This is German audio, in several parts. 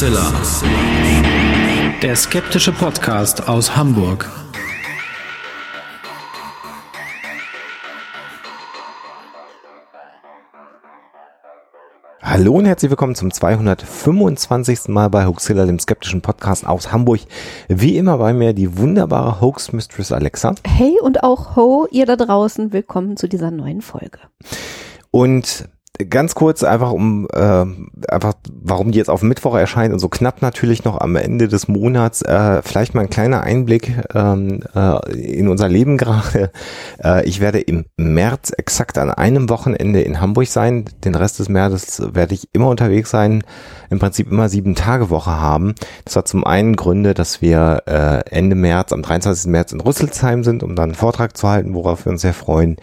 Hoaxilla. Der skeptische Podcast aus Hamburg. Hallo und herzlich willkommen zum 225. Mal bei Hoaxilla, dem skeptischen Podcast aus Hamburg. Wie immer bei mir die wunderbare Hoax Mistress Alexa. Hey und auch Ho, ihr da draußen, willkommen zu dieser neuen Folge. Und ganz kurz einfach um äh, einfach warum die jetzt auf Mittwoch erscheint und so knapp natürlich noch am Ende des Monats äh, vielleicht mal ein kleiner Einblick ähm, äh, in unser Leben gerade. Äh, ich werde im März exakt an einem Wochenende in Hamburg sein. Den Rest des Märzes werde ich immer unterwegs sein. Im Prinzip immer sieben Tage Woche haben. Das hat zum einen Gründe dass wir äh, Ende März am 23. März in Rüsselsheim sind um dann einen Vortrag zu halten worauf wir uns sehr freuen.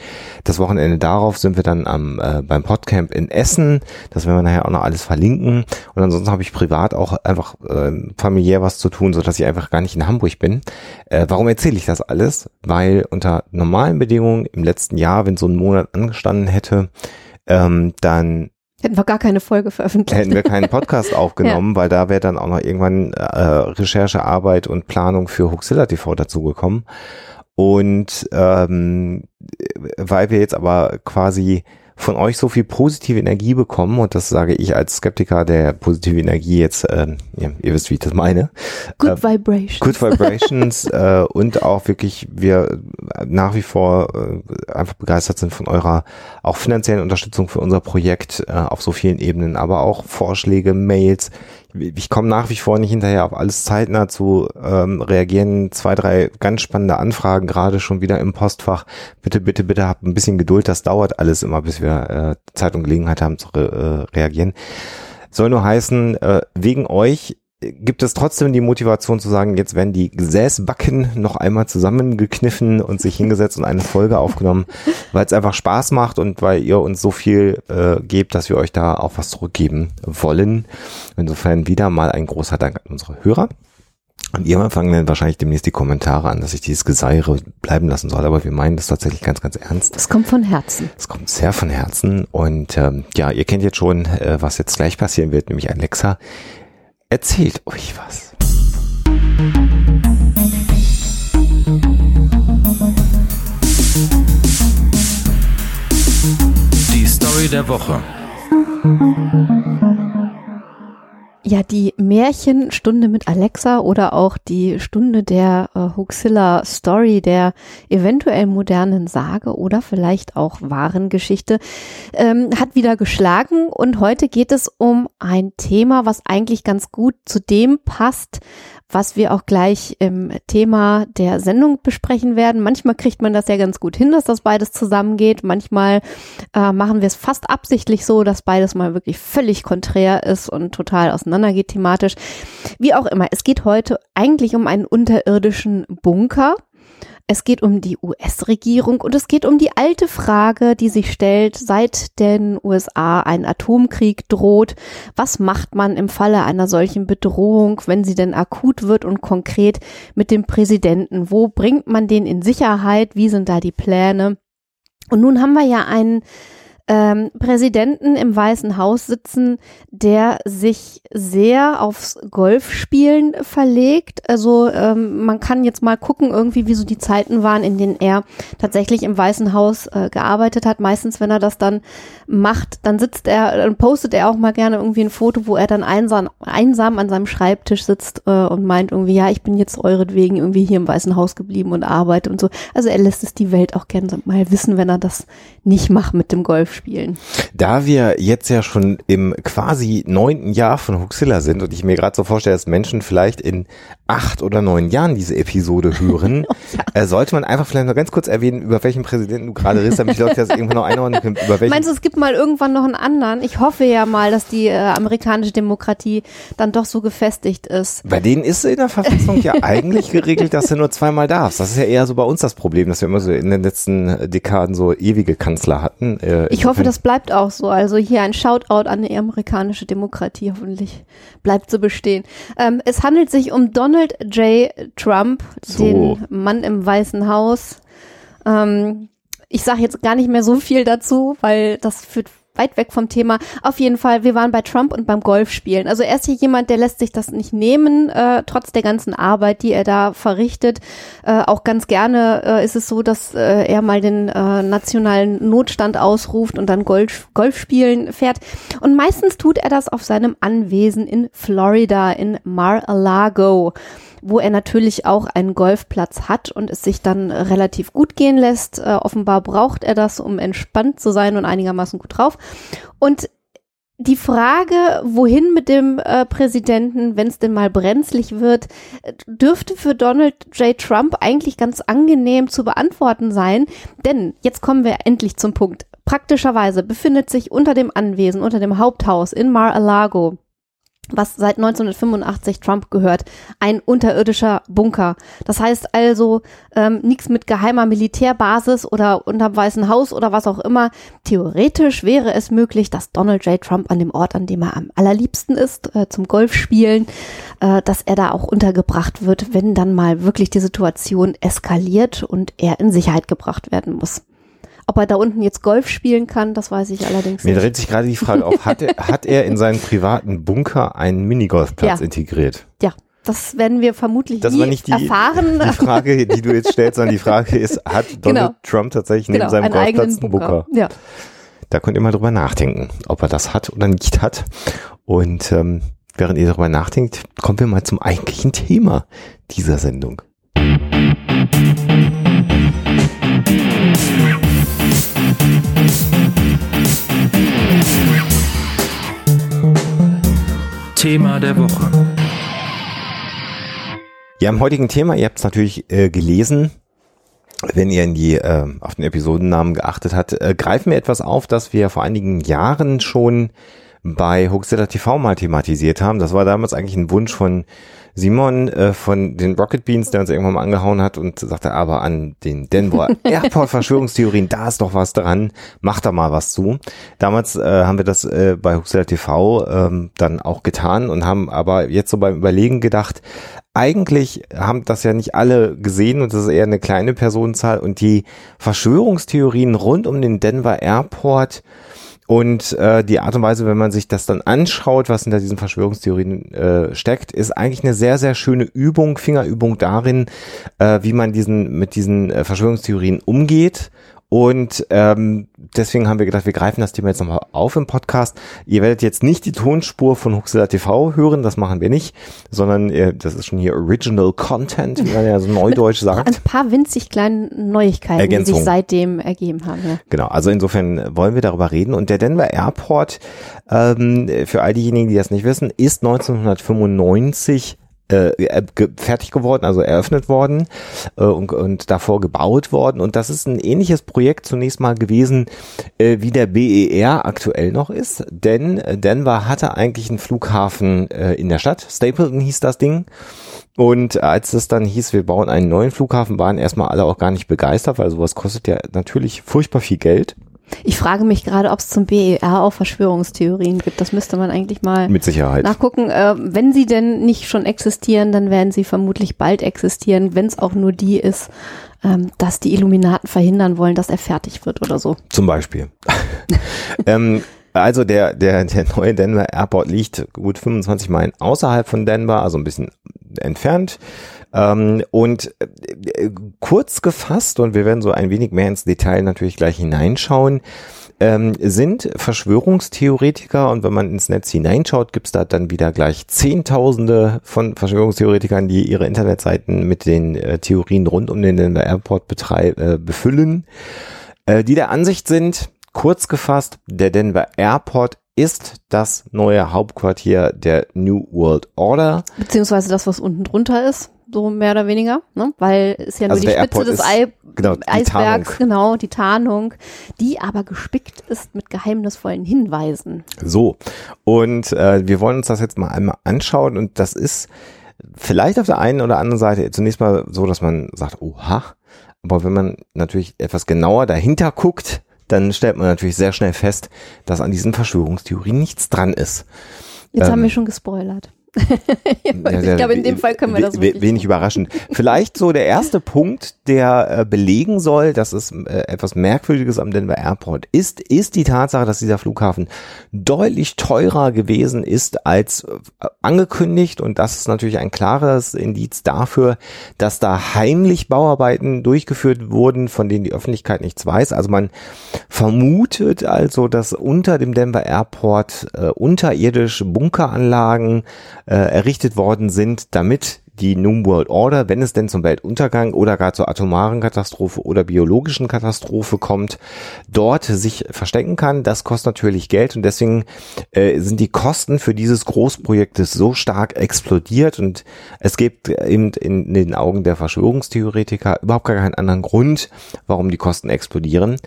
Das Wochenende darauf sind wir dann am äh, beim Podcamp Camp in Essen. Das werden wir nachher auch noch alles verlinken. Und ansonsten habe ich privat auch einfach äh, familiär was zu tun, so dass ich einfach gar nicht in Hamburg bin. Äh, warum erzähle ich das alles? Weil unter normalen Bedingungen im letzten Jahr, wenn so ein Monat angestanden hätte, ähm, dann Hätten wir gar keine Folge veröffentlicht. Hätten wir keinen Podcast aufgenommen, ja. weil da wäre dann auch noch irgendwann äh, Recherchearbeit und Planung für Huxilla TV dazugekommen. Und ähm, weil wir jetzt aber quasi von euch so viel positive Energie bekommen und das sage ich als Skeptiker der positive Energie jetzt, äh, ja, ihr wisst, wie ich das meine. Good äh, Vibrations. Good Vibrations äh, und auch wirklich wir nach wie vor äh, einfach begeistert sind von eurer auch finanziellen Unterstützung für unser Projekt äh, auf so vielen Ebenen, aber auch Vorschläge, Mails, ich komme nach wie vor nicht hinterher, auf alles zeitnah zu ähm, reagieren. Zwei, drei ganz spannende Anfragen gerade schon wieder im Postfach. Bitte, bitte, bitte habt ein bisschen Geduld. Das dauert alles immer, bis wir äh, Zeit und Gelegenheit haben zu re äh, reagieren. Soll nur heißen, äh, wegen euch gibt es trotzdem die Motivation zu sagen, jetzt werden die Gesäßbacken noch einmal zusammengekniffen und sich hingesetzt und eine Folge aufgenommen, weil es einfach Spaß macht und weil ihr uns so viel äh, gebt, dass wir euch da auch was zurückgeben wollen. Insofern wieder mal ein großer Dank an unsere Hörer. Und irgendwann fangen dann wahrscheinlich demnächst die Kommentare an, dass ich dieses Geseire bleiben lassen soll, aber wir meinen das tatsächlich ganz, ganz ernst. Das kommt von Herzen. Das kommt sehr von Herzen und ähm, ja, ihr kennt jetzt schon, äh, was jetzt gleich passieren wird, nämlich Alexa erzählt euch was. Die Story der Woche. Ja, die Märchenstunde mit Alexa oder auch die Stunde der äh, Huxilla Story, der eventuell modernen Sage oder vielleicht auch wahren Geschichte, ähm, hat wieder geschlagen. Und heute geht es um ein Thema, was eigentlich ganz gut zu dem passt, was wir auch gleich im Thema der Sendung besprechen werden. Manchmal kriegt man das ja ganz gut hin, dass das beides zusammengeht. Manchmal äh, machen wir es fast absichtlich so, dass beides mal wirklich völlig konträr ist und total auseinandergeht thematisch. Wie auch immer, es geht heute eigentlich um einen unterirdischen Bunker es geht um die US-Regierung und es geht um die alte Frage, die sich stellt, seit den USA ein Atomkrieg droht. Was macht man im Falle einer solchen Bedrohung, wenn sie denn akut wird und konkret mit dem Präsidenten? Wo bringt man den in Sicherheit? Wie sind da die Pläne? Und nun haben wir ja einen ähm, Präsidenten im Weißen Haus sitzen, der sich sehr aufs Golfspielen verlegt. Also ähm, man kann jetzt mal gucken, irgendwie, wie so die Zeiten waren, in denen er tatsächlich im Weißen Haus äh, gearbeitet hat. Meistens, wenn er das dann macht, dann sitzt er, dann postet er auch mal gerne irgendwie ein Foto, wo er dann einsam, einsam an seinem Schreibtisch sitzt äh, und meint irgendwie, ja, ich bin jetzt euretwegen irgendwie hier im Weißen Haus geblieben und arbeite und so. Also er lässt es die Welt auch gerne mal wissen, wenn er das nicht macht mit dem Golf spielen. Da wir jetzt ja schon im quasi neunten Jahr von Huxilla sind und ich mir gerade so vorstelle, dass Menschen vielleicht in acht oder neun Jahren diese Episode hören, ja. äh, sollte man einfach vielleicht noch ganz kurz erwähnen, über welchen Präsidenten du gerade redest, damit die Leute das irgendwann noch einordnen können. Über welchen Meinst du, es gibt mal irgendwann noch einen anderen? Ich hoffe ja mal, dass die äh, amerikanische Demokratie dann doch so gefestigt ist. Bei denen ist in der Verfassung ja eigentlich geregelt, dass du nur zweimal darfst. Das ist ja eher so bei uns das Problem, dass wir immer so in den letzten Dekaden so ewige Kanzler hatten. Äh, ich hoffe, das bleibt auch so. Also hier ein Shoutout an die amerikanische Demokratie. Hoffentlich bleibt so bestehen. Ähm, es handelt sich um Donald J. Trump, so. den Mann im Weißen Haus. Ähm, ich sage jetzt gar nicht mehr so viel dazu, weil das führt weit weg vom Thema. Auf jeden Fall, wir waren bei Trump und beim Golfspielen. Also er ist hier jemand, der lässt sich das nicht nehmen, äh, trotz der ganzen Arbeit, die er da verrichtet. Äh, auch ganz gerne äh, ist es so, dass äh, er mal den äh, nationalen Notstand ausruft und dann Golf, Golfspielen fährt. Und meistens tut er das auf seinem Anwesen in Florida, in Mar-a-Lago wo er natürlich auch einen Golfplatz hat und es sich dann relativ gut gehen lässt. Äh, offenbar braucht er das, um entspannt zu sein und einigermaßen gut drauf. Und die Frage, wohin mit dem äh, Präsidenten, wenn es denn mal brenzlig wird, dürfte für Donald J. Trump eigentlich ganz angenehm zu beantworten sein. Denn jetzt kommen wir endlich zum Punkt. Praktischerweise befindet sich unter dem Anwesen, unter dem Haupthaus in Mar-a-Lago was seit 1985 Trump gehört, ein unterirdischer Bunker. Das heißt also ähm, nichts mit geheimer Militärbasis oder unterm Weißen Haus oder was auch immer. Theoretisch wäre es möglich, dass Donald J. Trump an dem Ort, an dem er am allerliebsten ist, äh, zum Golfspielen, äh, dass er da auch untergebracht wird, wenn dann mal wirklich die Situation eskaliert und er in Sicherheit gebracht werden muss. Ob er da unten jetzt Golf spielen kann, das weiß ich allerdings Mir nicht. Mir dreht sich gerade die Frage auf, hat er, hat er in seinen privaten Bunker einen Minigolfplatz Ja. integriert? Ja, das werden wir vermutlich Das nie war nicht die, erfahren. die Frage, die du jetzt stellst, sondern die Frage ist, hat Donald Genau. Trump tatsächlich neben genau, seinem einen Golfplatz einen Bunker. Bunker? Ja. Da könnt ihr mal drüber nachdenken, ob er das hat oder nicht hat. Und ähm, während ihr darüber nachdenkt, kommen wir mal zum eigentlichen Thema dieser Sendung. Thema der Woche. Ja, im heutigen Thema, ihr habt es natürlich äh, gelesen, wenn ihr in die, äh, auf den Episodennamen geachtet habt, äh, greifen wir etwas auf, das wir vor einigen Jahren schon bei Hoaxilla TV mal thematisiert haben. Das war damals eigentlich ein Wunsch von Simon äh, von den Rocket Beans, der uns irgendwann mal angehauen hat und sagte, aber an den Denver Airport Verschwörungstheorien, da ist doch was dran, macht da mal was zu. Damals äh, haben wir das äh, bei Hoaxilla TV ähm, dann auch getan und haben aber jetzt so beim Überlegen gedacht, eigentlich haben das ja nicht alle gesehen und das ist eher eine kleine Personenzahl und die Verschwörungstheorien rund um den Denver Airport und äh, die Art und Weise, wenn man sich das dann anschaut, was hinter diesen Verschwörungstheorien äh, steckt, ist eigentlich eine sehr, sehr schöne Übung, Fingerübung darin, äh, wie man diesen mit diesen äh, Verschwörungstheorien umgeht. Und ähm, deswegen haben wir gedacht, wir greifen das Thema jetzt nochmal auf im Podcast. Ihr werdet jetzt nicht die Tonspur von Huxilla TV hören, das machen wir nicht, sondern äh, das ist schon hier Original Content, wie man ja so neudeutsch sagt. Ein paar winzig kleine Neuigkeiten, die Ergänzung. sich seitdem ergeben haben. Ja. Genau, also insofern wollen wir darüber reden. Und der Denver Airport, ähm, für all diejenigen, die das nicht wissen, ist 1995 äh, fertig geworden, also eröffnet worden äh, und, und davor gebaut worden. Und das ist ein ähnliches Projekt zunächst mal gewesen, äh, wie der BER aktuell noch ist. Denn äh, Denver hatte eigentlich einen Flughafen äh, in der Stadt. Stapleton hieß das Ding. Und als es dann hieß, wir bauen einen neuen Flughafen, waren erstmal alle auch gar nicht begeistert, weil sowas kostet ja natürlich furchtbar viel Geld. Ich frage mich gerade, ob es zum BER auch Verschwörungstheorien gibt. Das müsste man eigentlich mal Mit Sicherheit. nachgucken. Äh, wenn sie denn nicht schon existieren, dann werden sie vermutlich bald existieren, wenn es auch nur die ist, ähm, dass die Illuminaten verhindern wollen, dass er fertig wird oder so. Zum Beispiel. ähm, also der, der, der neue Denver Airport liegt gut 25 Meilen außerhalb von Denver, also ein bisschen entfernt. Ähm, und äh, kurz gefasst, und wir werden so ein wenig mehr ins Detail natürlich gleich hineinschauen, ähm, sind Verschwörungstheoretiker und wenn man ins Netz hineinschaut, gibt's da dann wieder gleich Zehntausende von Verschwörungstheoretikern, die ihre Internetseiten mit den äh, Theorien rund um den Denver Airport betrei- äh, befüllen, äh, die der Ansicht sind, kurz gefasst, der Denver Airport ist das neue Hauptquartier der New World Order. Beziehungsweise das, was unten drunter ist, so mehr oder weniger, ne? weil ist ja nur Also die Spitze Airport des Ei genau, Eisbergs, genau, die Tarnung, die aber gespickt ist mit geheimnisvollen Hinweisen. So, und äh, wir wollen uns das jetzt mal einmal anschauen und das ist vielleicht auf der einen oder anderen Seite zunächst mal so, dass man sagt, oha, aber wenn man natürlich etwas genauer dahinter guckt, dann stellt man natürlich sehr schnell fest, dass an diesen Verschwörungstheorien nichts dran ist. Jetzt Ähm. haben wir schon gespoilert. ich glaube, in dem Fall können wir das wirklich. Wenig überraschend. Vielleicht so der erste Punkt, der äh, belegen soll, dass es äh, etwas Merkwürdiges am Denver Airport ist, ist die Tatsache, dass dieser Flughafen deutlich teurer gewesen ist als äh, angekündigt. Und das ist natürlich ein klares Indiz dafür, dass da heimlich Bauarbeiten durchgeführt wurden, von denen die Öffentlichkeit nichts weiß. Also man vermutet also, dass unter dem Denver Airport unterirdisch Bunkeranlagen äh, errichtet worden sind, damit die New World Order, wenn es denn zum Weltuntergang oder gar zur atomaren Katastrophe oder biologischen Katastrophe kommt, dort sich verstecken kann. Das kostet natürlich Geld und deswegen äh, sind die Kosten für dieses Großprojektes so stark explodiert und es gibt eben in, in den Augen der Verschwörungstheoretiker überhaupt gar keinen anderen Grund, warum die Kosten explodieren.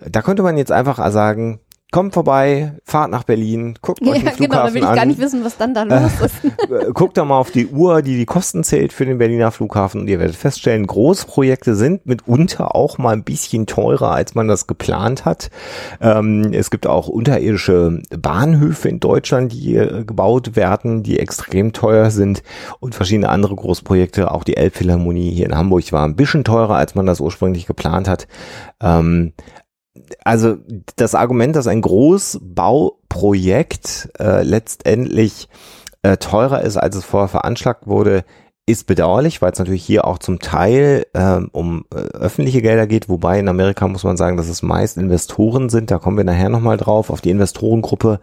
Da könnte man jetzt einfach sagen, kommt vorbei, fahrt nach Berlin, guckt euch ja, den Flughafen genau, da will ich an. gar nicht wissen, was dann da los ist. Äh, guckt da mal auf die Uhr, die die Kosten zählt für den Berliner Flughafen und ihr werdet feststellen, Großprojekte sind mitunter auch mal ein bisschen teurer, als man das geplant hat. Ähm, es gibt auch unterirdische Bahnhöfe in Deutschland, die äh, gebaut werden, die extrem teuer sind und verschiedene andere Großprojekte. Auch die Elbphilharmonie hier in Hamburg war ein bisschen teurer, als man das ursprünglich geplant hat. Ähm, also das Argument, dass ein Großbauprojekt äh, letztendlich äh, teurer ist, als es vorher veranschlagt wurde, ist bedauerlich, weil es natürlich hier auch zum Teil ähm, um äh, öffentliche Gelder geht, wobei in Amerika muss man sagen, dass es meist Investoren sind, da kommen wir nachher nochmal drauf, auf die Investorengruppe,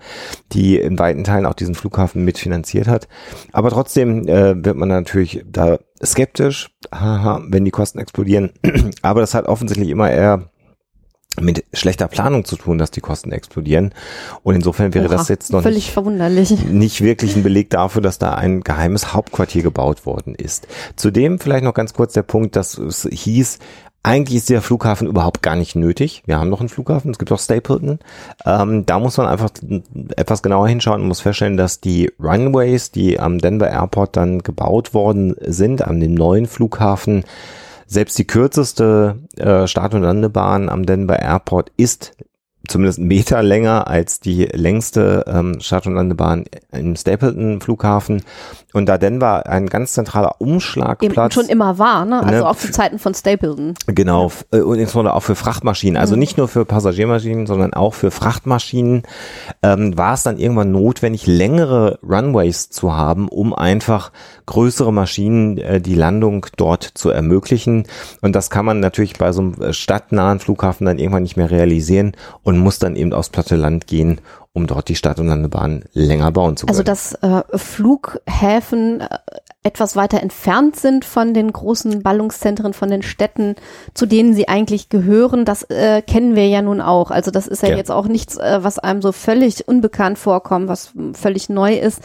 die in weiten Teilen auch diesen Flughafen mitfinanziert hat. Aber trotzdem äh, wird man natürlich da skeptisch, haha, wenn die Kosten explodieren. Aber das hat offensichtlich immer eher mit schlechter Planung zu tun, dass die Kosten explodieren. Und insofern wäre Oha, das jetzt noch nicht, nicht, wirklich ein Beleg dafür, dass da ein geheimes Hauptquartier gebaut worden ist. Zudem vielleicht noch ganz kurz der Punkt, dass es hieß, eigentlich ist der Flughafen überhaupt gar nicht nötig. Wir haben noch einen Flughafen, es gibt auch Stapleton. Ähm, da muss man einfach etwas genauer hinschauen und muss feststellen, dass die Runways, die am Denver Airport dann gebaut worden sind, an dem neuen Flughafen, selbst die kürzeste äh, Start- und Landebahn am Denver Airport ist zumindest einen Meter länger als die längste ähm, Start- und Landebahn im Stapleton Flughafen. Und da Denver ein ganz zentraler Umschlagplatz Eben schon immer war, ne? also ne, auch zu Zeiten von Stapleton. Genau, äh, und insbesondere auch für Frachtmaschinen, also mhm. nicht nur für Passagiermaschinen, sondern auch für Frachtmaschinen, ähm, war es dann irgendwann notwendig, längere Runways zu haben, um einfach größere Maschinen äh, die Landung dort zu ermöglichen. Und das kann man natürlich bei so einem stadtnahen Flughafen dann irgendwann nicht mehr realisieren und muss dann eben aufs platte Land gehen, um dort die Stadt- und Landebahn länger bauen zu also können. Also dass äh, Flughäfen äh, etwas weiter entfernt sind von den großen Ballungszentren, von den Städten, zu denen sie eigentlich gehören, das äh, kennen wir ja nun auch. Also das ist ja, ja. jetzt auch nichts, äh, was einem so völlig unbekannt vorkommt, was völlig neu ist.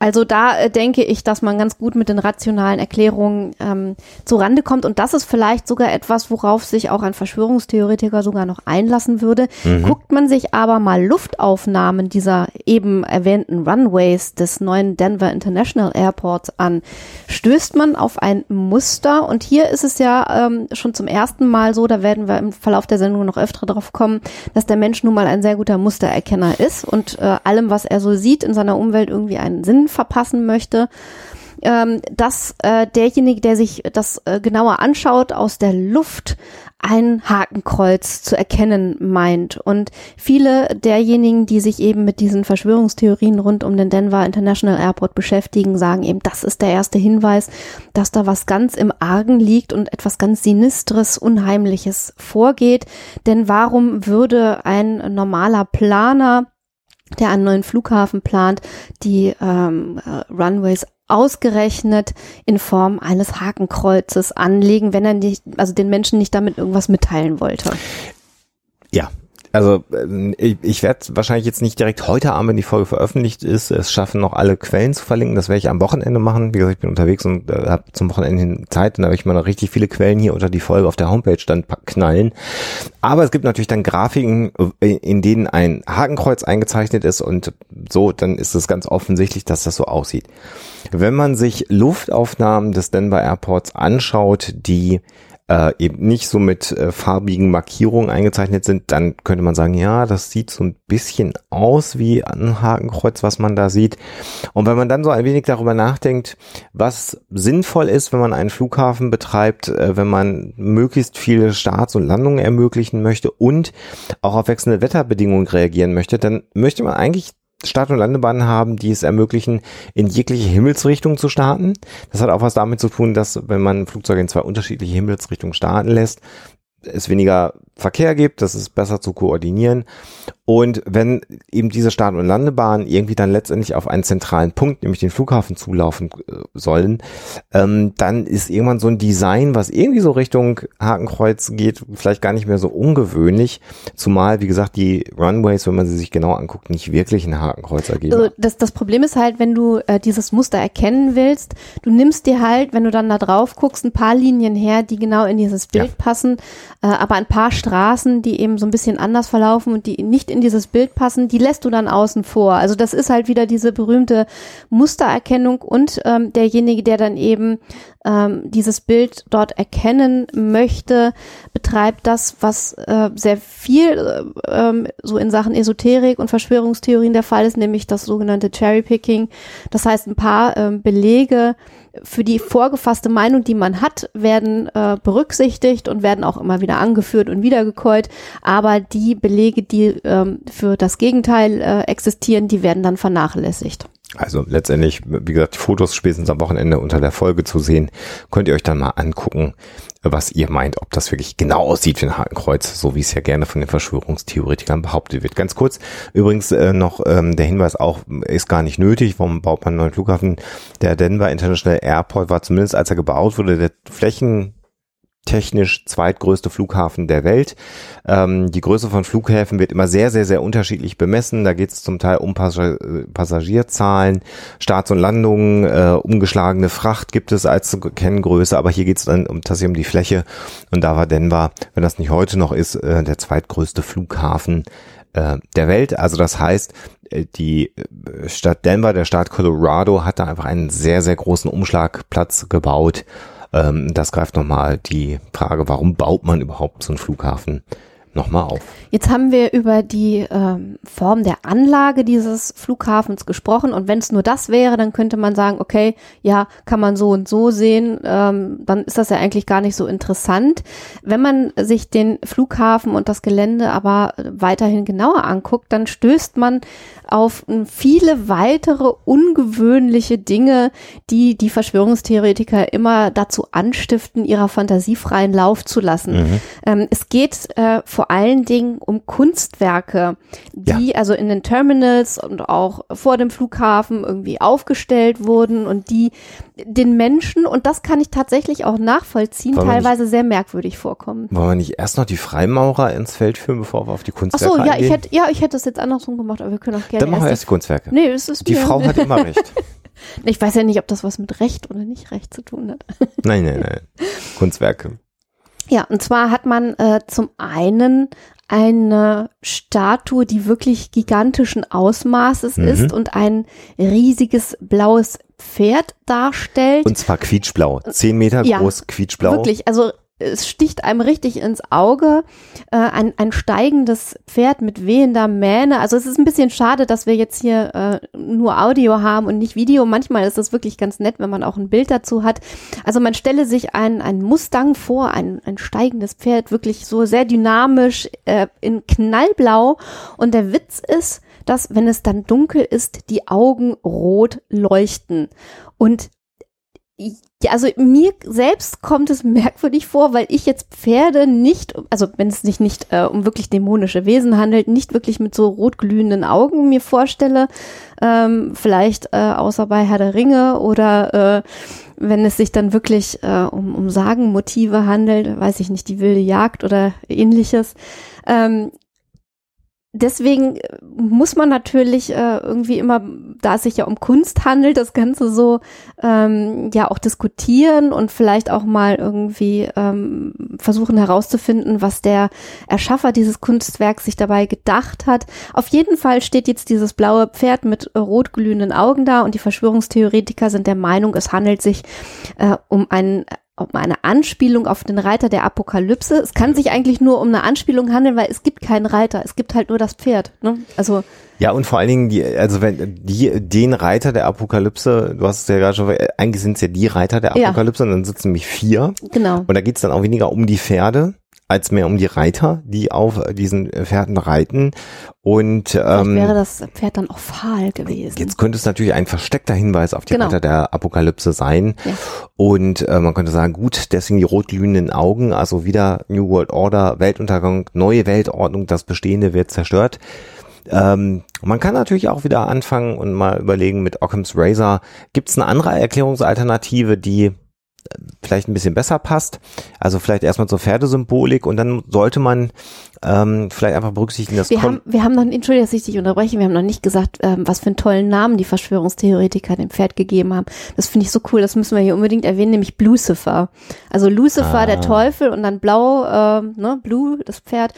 Also da äh, denke ich, dass man ganz gut mit den rationalen Erklärungen ähm, Rande kommt und das ist vielleicht sogar etwas, worauf sich auch ein Verschwörungstheoretiker sogar noch einlassen würde. Mhm. Guckt man sich aber mal Luftaufnahmen dieser eben erwähnten Runways des neuen Denver International Airports an, stößt man auf ein Muster. Und hier ist es ja ähm, schon zum ersten Mal so, da werden wir im Verlauf der Sendung noch öfter drauf kommen, dass der Mensch nun mal ein sehr guter Mustererkenner ist und äh, allem, was er so sieht, in seiner Umwelt irgendwie einen Sinn verpassen möchte ähm, dass äh, derjenige, der sich das äh, genauer anschaut, aus der Luft ein Hakenkreuz zu erkennen meint. Und viele derjenigen, die sich eben mit diesen Verschwörungstheorien rund um den Denver International Airport beschäftigen, sagen eben, das ist der erste Hinweis, dass da was ganz im Argen liegt und etwas ganz Sinistres, Unheimliches vorgeht. Denn warum würde ein normaler Planer der einen neuen Flughafen plant, die ähm, äh, Runways ausgerechnet in Form eines Hakenkreuzes anlegen, wenn er nicht, also den Menschen nicht damit irgendwas mitteilen wollte. Ja, also äh, ich, ich werde wahrscheinlich jetzt nicht direkt heute Abend, wenn die Folge veröffentlicht ist, es schaffen, noch alle Quellen zu verlinken. Das werde ich am Wochenende machen. Wie gesagt, ich bin unterwegs und äh, habe zum Wochenende hin Zeit und da werde ich mal noch richtig viele Quellen hier unter die Folge auf der Homepage dann knallen. Aber es gibt natürlich dann Grafiken, äh, in denen ein Hakenkreuz eingezeichnet ist und so, dann ist es ganz offensichtlich, dass das so aussieht. Wenn man sich Luftaufnahmen des Denver Airports anschaut, die äh, eben nicht so mit äh, farbigen Markierungen eingezeichnet sind, dann könnte man sagen, ja, das sieht so ein bisschen aus wie ein Hakenkreuz, was man da sieht. Und wenn man dann so ein wenig darüber nachdenkt, was sinnvoll ist, wenn man einen Flughafen betreibt, äh, wenn man möglichst viele Starts und Landungen ermöglichen möchte und auch auf wechselnde Wetterbedingungen reagieren möchte, dann möchte man eigentlich Start- und Landebahnen haben, die es ermöglichen, in jegliche Himmelsrichtung zu starten. Das hat auch was damit zu tun, dass wenn man Flugzeuge in zwei unterschiedliche Himmelsrichtungen starten lässt, es weniger Verkehr gibt, das ist besser zu koordinieren. Und wenn eben diese Start- und Landebahnen irgendwie dann letztendlich auf einen zentralen Punkt, nämlich den Flughafen zulaufen äh, sollen, ähm, dann ist irgendwann so ein Design, was irgendwie so Richtung Hakenkreuz geht, vielleicht gar nicht mehr so ungewöhnlich. Zumal, wie gesagt, die Runways, wenn man sie sich genau anguckt, nicht wirklich ein Hakenkreuz ergeben. Also das, das Problem ist halt, wenn du äh, dieses Muster erkennen willst, du nimmst dir halt, wenn du dann da drauf guckst, ein paar Linien her, die genau in dieses Bild Ja. passen, äh, aber ein paar Straßen, die eben so ein bisschen anders verlaufen und die nicht in dieses Bild passen, die lässt du dann außen vor. Also das ist halt wieder diese berühmte Mustererkennung und ähm, derjenige, der dann eben ähm, dieses Bild dort erkennen möchte, betreibt das, was äh, sehr viel äh, ähm, so in Sachen Esoterik und Verschwörungstheorien der Fall ist, nämlich das sogenannte Cherrypicking. Das heißt, ein paar ähm, Belege für die vorgefasste Meinung, die man hat, werden äh, berücksichtigt und werden auch immer wieder angeführt und wiedergekäut. Aber die Belege, die ähm, für das Gegenteil äh, existieren, die werden dann vernachlässigt. Also letztendlich, wie gesagt, die Fotos spätestens am Wochenende unter der Folge zu sehen, könnt ihr euch dann mal angucken, was ihr meint, ob das wirklich genau aussieht wie ein Hakenkreuz, so wie es ja gerne von den Verschwörungstheoretikern behauptet wird. Ganz kurz, übrigens äh, noch ähm, der Hinweis auch, ist gar nicht nötig, warum baut man einen neuen Flughafen? Der Denver International Airport war zumindest, als er gebaut wurde, der Flächen technisch zweitgrößte Flughafen der Welt. Ähm, die Größe von Flughäfen wird immer sehr, sehr, sehr unterschiedlich bemessen. Da geht es zum Teil um Passa Passagierzahlen, Starts und Landungen, äh, umgeschlagene Fracht gibt es als Kenngröße, aber hier geht es dann um, tatsächlich um die Fläche. Und da war Denver, wenn das nicht heute noch ist, äh, der zweitgrößte Flughafen äh, der Welt. Also das heißt, äh, die äh, Stadt Denver, der Staat Colorado, hat da einfach einen sehr, sehr großen Umschlagplatz gebaut. Ähm, das greift nochmal die Frage, warum baut man überhaupt so einen Flughafen nochmal auf. Jetzt haben wir über die ähm, Form der Anlage dieses Flughafens gesprochen und wenn es nur das wäre, dann könnte man sagen, okay, ja, kann man so und so sehen, ähm, dann ist das ja eigentlich gar nicht so interessant. Wenn man sich den Flughafen und das Gelände aber weiterhin genauer anguckt, dann stößt man auf viele weitere ungewöhnliche Dinge, die die Verschwörungstheoretiker immer dazu anstiften, ihrer Fantasie freien Lauf zu lassen. Mhm. Ähm, es geht äh, vor allen Dingen um Kunstwerke, die also in den Terminals und auch vor dem Flughafen irgendwie aufgestellt wurden und die den Menschen, und das kann ich tatsächlich auch nachvollziehen, Wollen wir nicht- teilweise sehr merkwürdig vorkommen. Wollen wir nicht erst noch die Freimaurer ins Feld führen, bevor wir auf die Ach Kunstwerke so, ja, eingehen? ich hätte, ja, ich hätte es jetzt andersrum gemacht, aber wir können auch gerne Dann machen wir erst die Kunstwerke. Nee, es ist Die mir- Frau hat immer recht. Ich weiß ja nicht, ob das was mit Recht oder nicht Recht zu tun hat. Nein, nein, nein. Kunstwerke. Ja, und zwar hat man äh, zum einen eine Statue, die wirklich gigantischen Ausmaßes Mhm. ist und ein riesiges blaues Pferd darstellt. Und zwar quietschblau. Zehn Meter Ja, groß, quietschblau. Wirklich, also es sticht einem richtig ins Auge. Äh, ein, ein steigendes Pferd mit wehender Mähne. Also es ist ein bisschen schade, dass wir jetzt hier äh, nur Audio haben und nicht Video. Manchmal ist das wirklich ganz nett, wenn man auch ein Bild dazu hat. Also man stelle sich ein, ein Mustang vor, ein, ein steigendes Pferd, wirklich so sehr dynamisch äh, in knallblau. Und der Witz ist, dass wenn es dann dunkel ist, die Augen rot leuchten. Und also mir selbst kommt es merkwürdig vor, weil ich jetzt Pferde nicht, also wenn es sich nicht äh, um wirklich dämonische Wesen handelt, nicht wirklich mit so rotglühenden Augen mir vorstelle. Ähm, vielleicht äh, außer bei Herr der Ringe oder äh, wenn es sich dann wirklich äh, um, um Sagenmotive handelt, weiß ich nicht, die wilde Jagd oder ähnliches. Ähm, deswegen äh, muss man natürlich äh, irgendwie immer, da es sich ja um Kunst handelt, das Ganze so ähm, ja auch diskutieren und vielleicht auch mal irgendwie ähm, versuchen herauszufinden, was der Erschaffer dieses Kunstwerks sich dabei gedacht hat. Auf jeden Fall steht jetzt dieses blaue Pferd mit äh, rotglühenden Augen da und die Verschwörungstheoretiker sind der Meinung, es handelt sich äh, um einen um eine Anspielung auf den Reiter der Apokalypse. Es kann sich eigentlich nur um eine Anspielung handeln, weil es gibt keinen Reiter, es gibt halt nur das Pferd. Ne? Also Ja, und vor allen Dingen, die, also wenn die, den Reiter der Apokalypse, du hast es ja gerade schon, eigentlich sind es ja die Reiter der Ja. Apokalypse und dann sitzen nämlich vier. genau. Und da geht's dann auch weniger um die Pferde, als mehr um die Reiter, die auf diesen Pferden reiten. Und Vielleicht ähm, wäre das Pferd dann auch fahl gewesen. Jetzt könnte es natürlich ein versteckter Hinweis auf die Genau. Reiter der Apokalypse sein. Ja. Und äh, man könnte sagen, gut, deswegen die rotglühenden Augen, also wieder New World Order, Weltuntergang, neue Weltordnung, das Bestehende wird zerstört. Ähm, man kann natürlich auch wieder anfangen und mal überlegen mit Occam's Razor, gibt es eine andere Erklärungsalternative, die vielleicht ein bisschen besser passt. Also vielleicht erstmal zur Pferdesymbolik und dann sollte man ähm, vielleicht einfach berücksichtigen, dass Wir haben, wir haben noch, entschuldige, dass ich dich unterbreche, wir haben noch nicht gesagt, ähm, was für einen tollen Namen die Verschwörungstheoretiker dem Pferd gegeben haben. Das finde ich so cool, das müssen wir hier unbedingt erwähnen, nämlich Lucifer. Also Lucifer, Ah. der Teufel und dann Blau, ähm, ne, Blue, das Pferd.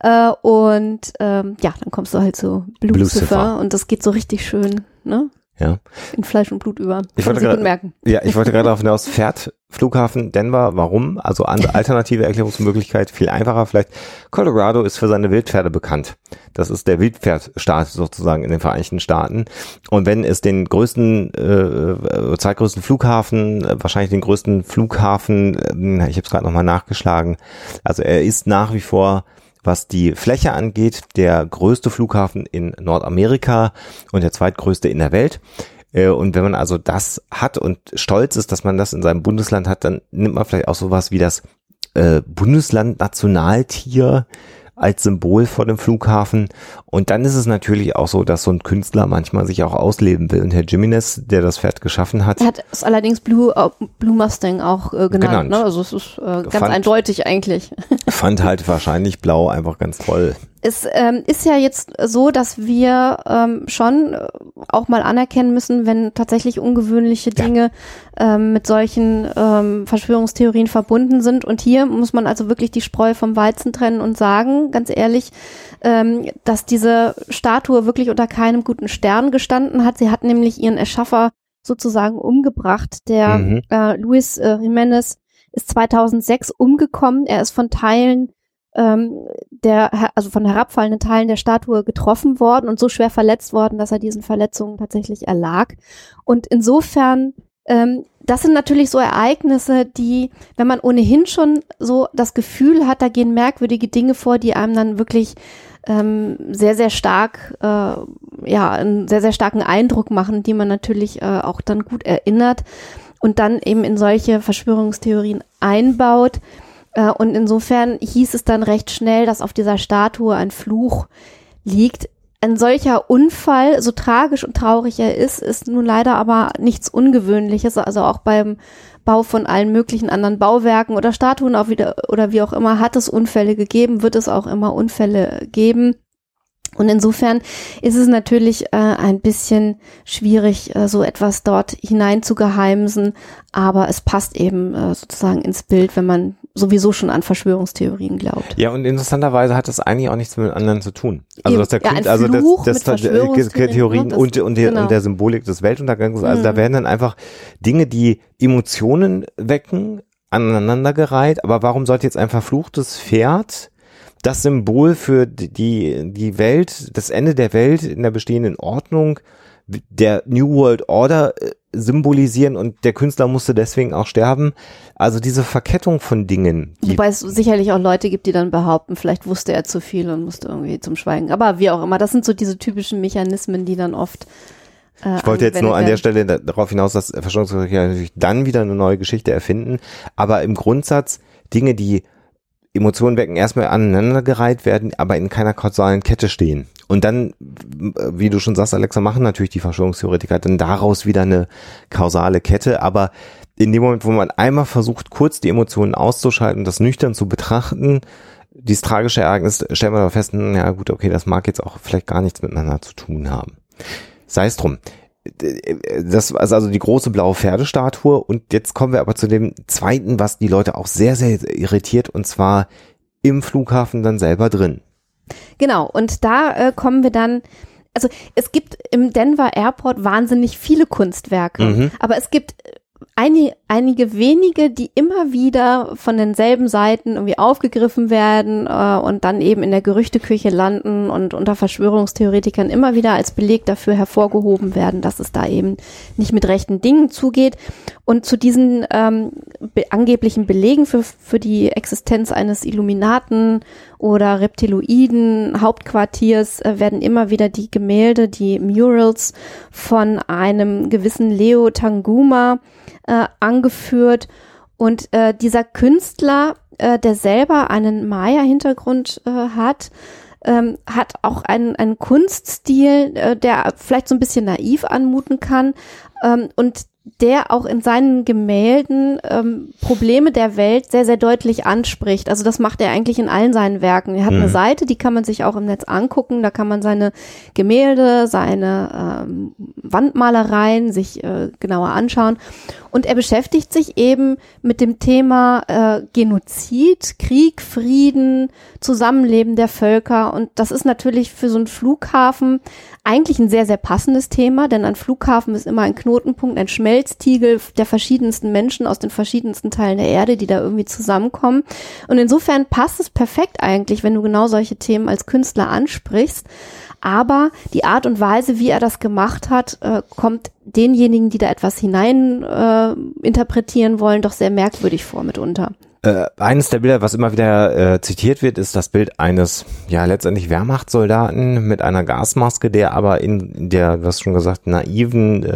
Äh, und ähm, ja, dann kommst du halt zu Lucifer. und das geht so richtig schön, ne? Ja. In Fleisch und Blut über. Ich wollte gut merken. Ja, ich wollte gerade darauf hinaus, fährt Flughafen Denver, warum? Also alternative Erklärungsmöglichkeit, viel einfacher vielleicht. Colorado ist für seine Wildpferde bekannt. Das ist der Wildpferdstaat sozusagen in den Vereinigten Staaten. Und wenn es den größten, äh, äh, zweitgrößten Flughafen, äh, wahrscheinlich den größten Flughafen, äh, ich habe es gerade nochmal nachgeschlagen, also er ist nach wie vor was die Fläche angeht, der größte Flughafen in Nordamerika und der zweitgrößte in der Welt. Äh, Und wenn man also das hat und stolz ist, dass man das in seinem Bundesland hat, dann nimmt man vielleicht auch sowas wie das äh, Bundesland Nationaltier als Symbol vor dem Flughafen. Und dann ist es natürlich auch so, dass so ein Künstler manchmal sich auch ausleben will. Und Herr Jimenez, der das Pferd geschaffen hat, Er hat es allerdings Blue, äh, Blue Mustang auch äh, genannt, Genannt. ne? Also es ist äh, ganz Fand- eindeutig eigentlich. fand halt wahrscheinlich Blau einfach ganz toll. Es ähm, ist ja jetzt so, dass wir ähm, schon äh, auch mal anerkennen müssen, wenn tatsächlich ungewöhnliche Ja. Dinge ähm, mit solchen ähm, Verschwörungstheorien verbunden sind. Und hier muss man also wirklich die Spreu vom Weizen trennen und sagen, ganz ehrlich, ähm, dass diese Statue wirklich unter keinem guten Stern gestanden hat. Sie hat nämlich ihren Erschaffer sozusagen umgebracht. Der Mhm. äh, Luis äh, Jimenez ist 2006 umgekommen. Er ist von Teilen ähm, der, also von herabfallenden Teilen der Statue getroffen worden und so schwer verletzt worden, dass er diesen Verletzungen tatsächlich erlag. Und insofern, ähm, das sind natürlich so Ereignisse, die, wenn man ohnehin schon so das Gefühl hat, da gehen merkwürdige Dinge vor, die einem dann wirklich ähm, sehr, sehr stark, äh, ja, einen sehr, sehr starken Eindruck machen, die man natürlich äh, auch dann gut erinnert und dann eben in solche Verschwörungstheorien einbaut. Äh, und insofern hieß es dann recht schnell, dass auf dieser Statue ein Fluch liegt. Ein solcher Unfall, so tragisch und traurig er ist, ist nun leider aber nichts Ungewöhnliches. Also auch beim Bau von allen möglichen anderen Bauwerken oder Statuen auch wieder oder wie auch immer hat es Unfälle gegeben, wird es auch immer Unfälle geben. Und insofern ist es natürlich äh, ein bisschen schwierig, äh, so etwas dort hinein zu geheimsen, aber es passt eben äh, sozusagen ins Bild, wenn man sowieso schon an Verschwörungstheorien glaubt. Ja, und interessanterweise hat das eigentlich auch nichts mit anderen zu tun. Also Eben. dass der Ja, Kün- ein also das, mit das, Theorien das- und, und, der, genau. und der Symbolik des Weltuntergangs. Also da Mhm. werden dann einfach Dinge, die Emotionen wecken, aneinandergereiht. Aber warum sollte jetzt ein verfluchtes Pferd das Symbol für die, die Welt, das Ende der Welt in der bestehenden Ordnung der New World Order äh, symbolisieren und der Künstler musste deswegen auch sterben. Also diese Verkettung von Dingen, Wobei es sicherlich auch Leute gibt, die dann behaupten, vielleicht wusste er zu viel und musste irgendwie zum Schweigen. Aber wie auch immer, das sind so diese typischen Mechanismen, die dann oft. Äh, Ich wollte jetzt nur an der Stelle da- darauf hinaus, dass Verschwörungstheoretiker natürlich dann wieder eine neue Geschichte erfinden, aber im Grundsatz Dinge, die Emotionen wecken, erstmal aneinandergereiht werden, aber in keiner kausalen Kette stehen. Und dann, wie du schon sagst, Alexa, machen natürlich die Verschwörungstheoretiker dann daraus wieder eine kausale Kette, aber in dem Moment, wo man einmal versucht, kurz die Emotionen auszuschalten, das nüchtern zu betrachten, dieses tragische Ereignis, stellt man aber fest, hm, ja gut, okay, das mag jetzt auch vielleicht gar nichts miteinander zu tun haben. Sei es drum. Das ist also die große blaue Pferdestatue und jetzt kommen wir aber zu dem zweiten, was die Leute auch sehr, sehr irritiert und zwar im Flughafen dann selber drin. Genau, und da äh, kommen wir dann, also es gibt im Denver Airport wahnsinnig viele Kunstwerke, Mhm. aber es gibt einige, einige wenige, die immer wieder von denselben Seiten irgendwie aufgegriffen werden äh, und dann eben in der Gerüchteküche landen und unter Verschwörungstheoretikern immer wieder als Beleg dafür hervorgehoben werden, dass es da eben nicht mit rechten Dingen zugeht. Und zu diesen ähm, be angeblichen Belegen für, für die Existenz eines Illuminaten oder Reptiloiden Hauptquartiers äh, werden immer wieder die Gemälde, die Murals von einem gewissen Leo Tanguma äh, angeführt. Und äh, dieser Künstler, äh, der selber einen Maya-Hintergrund äh, hat, ähm, hat auch einen, einen Kunststil, äh, der vielleicht so ein bisschen naiv anmuten kann. Ähm, und der auch in seinen Gemälden ähm, Probleme der Welt sehr, sehr deutlich anspricht. Also das macht er eigentlich in allen seinen Werken. Er hat mhm. eine Seite, die kann man sich auch im Netz angucken. Da kann man seine Gemälde, seine ähm, Wandmalereien sich äh, genauer anschauen. Und er beschäftigt sich eben mit dem Thema äh, Genozid, Krieg, Frieden, Zusammenleben der Völker. Und das ist natürlich für so einen Flughafen eigentlich ein sehr, sehr passendes Thema, denn ein Flughafen ist immer ein Knotenpunkt, ein Schmelztiegel der verschiedensten Menschen aus den verschiedensten Teilen der Erde, die da irgendwie zusammenkommen. Und insofern passt es perfekt eigentlich, wenn du genau solche Themen als Künstler ansprichst. Aber die Art und Weise, wie er das gemacht hat, äh, kommt denjenigen, die da etwas hinein äh, interpretieren wollen, doch sehr merkwürdig vor mitunter. Äh, eines der Bilder, was immer wieder äh, zitiert wird, ist das Bild eines, ja, letztendlich Wehrmachtssoldaten mit einer Gasmaske, der aber in der, du hast schon gesagt, naiven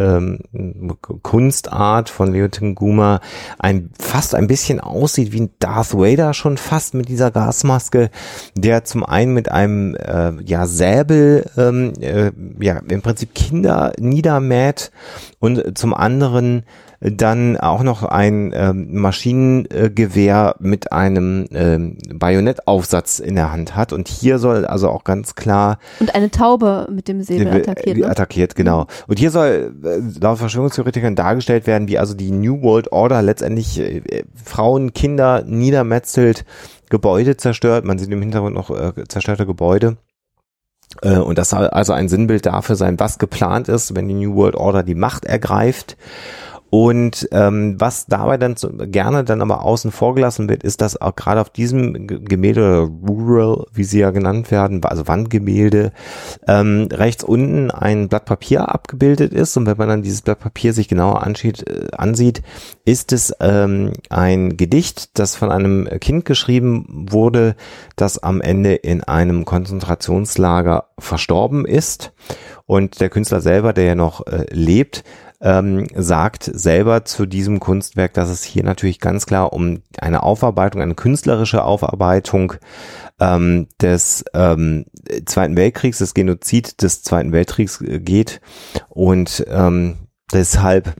ähm, Kunstart von Leo Tenguma ein, fast ein bisschen aussieht wie ein Darth Vader schon fast mit dieser Gasmaske, der zum einen mit einem, äh, ja, Säbel, ähm, äh, ja, im Prinzip Kinder niedermäht und zum anderen dann auch noch ein ähm, Maschinengewehr mit einem ähm, Bajonettaufsatz in der Hand hat. Und hier soll also auch ganz klar. Und eine Taube mit dem Säbel attackiert. Ne? Attackiert, genau. Und hier soll äh, laut Verschwörungstheoretikern dargestellt werden, wie also die New World Order letztendlich äh, Frauen, Kinder niedermetzelt, Gebäude zerstört. Man sieht im Hintergrund noch äh, zerstörte Gebäude. Äh, und das soll also ein Sinnbild dafür sein, was geplant ist, wenn die New World Order die Macht ergreift. Und ähm, was dabei dann so, gerne dann aber außen vor gelassen wird, ist, dass auch gerade auf diesem Gemälde Rural, wie sie ja genannt werden, also Wandgemälde, ähm, rechts unten ein Blatt Papier abgebildet ist. Und wenn man dann dieses Blatt Papier sich genauer ansieht, äh, ansieht ist es ähm, ein Gedicht, das von einem Kind geschrieben wurde, das am Ende in einem Konzentrationslager verstorben ist. Und der Künstler selber, der ja noch äh, lebt, ähm, sagt selber zu diesem Kunstwerk, dass es hier natürlich ganz klar um eine Aufarbeitung, eine künstlerische Aufarbeitung ähm, des ähm, Zweiten Weltkriegs, des Genozid des Zweiten Weltkriegs äh, geht und ähm, deshalb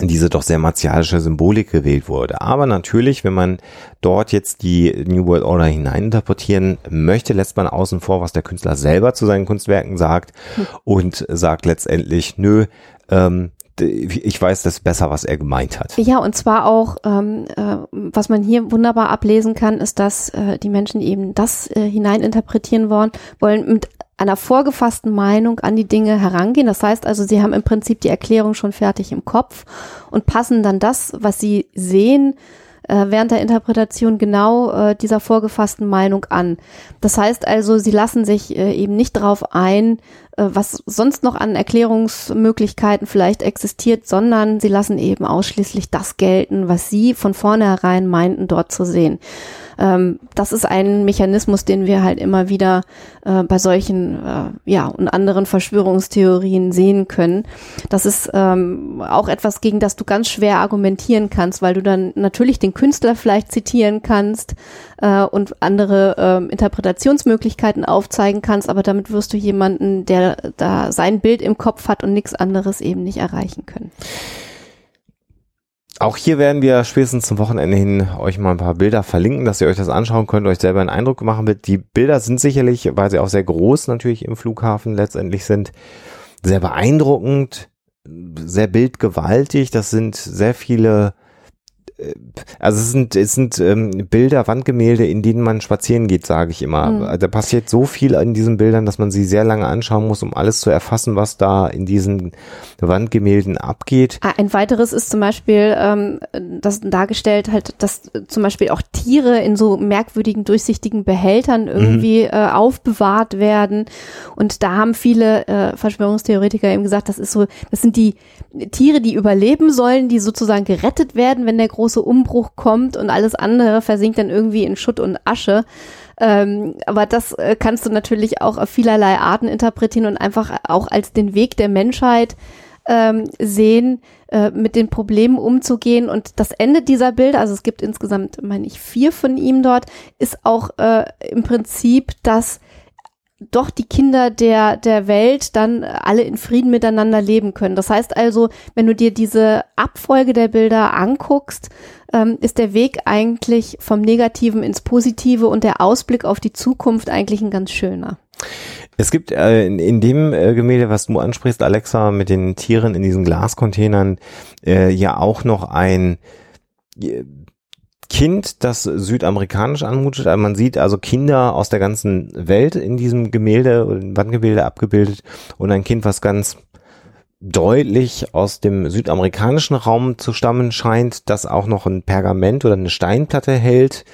diese doch sehr martialische Symbolik gewählt wurde. Aber natürlich, wenn man dort jetzt die New World Order hineininterpretieren möchte, lässt man außen vor, was der Künstler selber zu seinen Kunstwerken sagt hm. und sagt letztendlich, nö, ähm, ich weiß das besser, was er gemeint hat. Ja, und zwar auch, ähm, äh, was man hier wunderbar ablesen kann, ist, dass äh, die Menschen eben das äh, hineininterpretieren wollen, wollen mit einer vorgefassten Meinung an die Dinge herangehen. Das heißt also, sie haben im Prinzip die Erklärung schon fertig im Kopf und passen dann das, was sie sehen, äh, während der Interpretation genau äh, dieser vorgefassten Meinung an. Das heißt also, sie lassen sich äh, eben nicht darauf ein, äh, was sonst noch an Erklärungsmöglichkeiten vielleicht existiert, sondern sie lassen eben ausschließlich das gelten, was sie von vornherein meinten, dort zu sehen. Ähm, das ist ein Mechanismus, den wir halt immer wieder äh, bei solchen äh, ja und anderen Verschwörungstheorien sehen können. Das ist ähm, auch etwas, gegen das du ganz schwer argumentieren kannst, weil du dann natürlich den Künstler vielleicht zitieren kannst äh, und andere äh, Interpretationsmöglichkeiten aufzeigen kannst, aber damit wirst du jemanden, der da sein Bild im Kopf hat und nichts anderes eben nicht erreichen können. Auch hier werden wir spätestens zum Wochenende hin euch mal ein paar Bilder verlinken, dass ihr euch das anschauen könnt, euch selber einen Eindruck machen wird. Die Bilder sind sicherlich, weil sie auch sehr groß natürlich im Flughafen letztendlich sind, sehr beeindruckend, sehr bildgewaltig. Das sind sehr viele also es sind, es sind ähm, Bilder, Wandgemälde, in denen man spazieren geht, sage ich immer. Mhm. Da passiert so viel in diesen Bildern, dass man sie sehr lange anschauen muss, um alles zu erfassen, was da in diesen Wandgemälden abgeht. Ah, ein weiteres ist zum Beispiel ähm, das dargestellt halt, dass zum Beispiel auch Tiere in so merkwürdigen, durchsichtigen Behältern irgendwie mhm. äh, aufbewahrt werden. Und da haben viele äh, Verschwörungstheoretiker eben gesagt, das ist so, das sind die Tiere, die überleben sollen, die sozusagen gerettet werden, wenn der große Umbruch kommt und alles andere versinkt dann irgendwie in Schutt und Asche. Ähm, aber das äh, kannst du natürlich auch auf vielerlei Arten interpretieren und einfach auch als den Weg der Menschheit ähm, sehen, äh, mit den Problemen umzugehen. Und das Ende dieser Bilder, also es gibt insgesamt, meine ich, vier von ihm dort, ist auch äh, im Prinzip, dass doch die Kinder der, der Welt dann alle in Frieden miteinander leben können. Das heißt also, wenn du dir diese Abfolge der Bilder anguckst, ähm, ist der Weg eigentlich vom Negativen ins Positive und der Ausblick auf die Zukunft eigentlich ein ganz schöner. Es gibt äh, in, in dem äh, Gemälde, was du ansprichst, Alexa, mit den Tieren in diesen Glascontainern, äh, ja auch noch ein äh, Kind, das südamerikanisch anmutet. Also man sieht also Kinder aus der ganzen Welt in diesem Gemälde, Wandgemälde abgebildet und ein Kind, was ganz deutlich aus dem südamerikanischen Raum zu stammen scheint, das auch noch ein Pergament oder eine Steinplatte hält.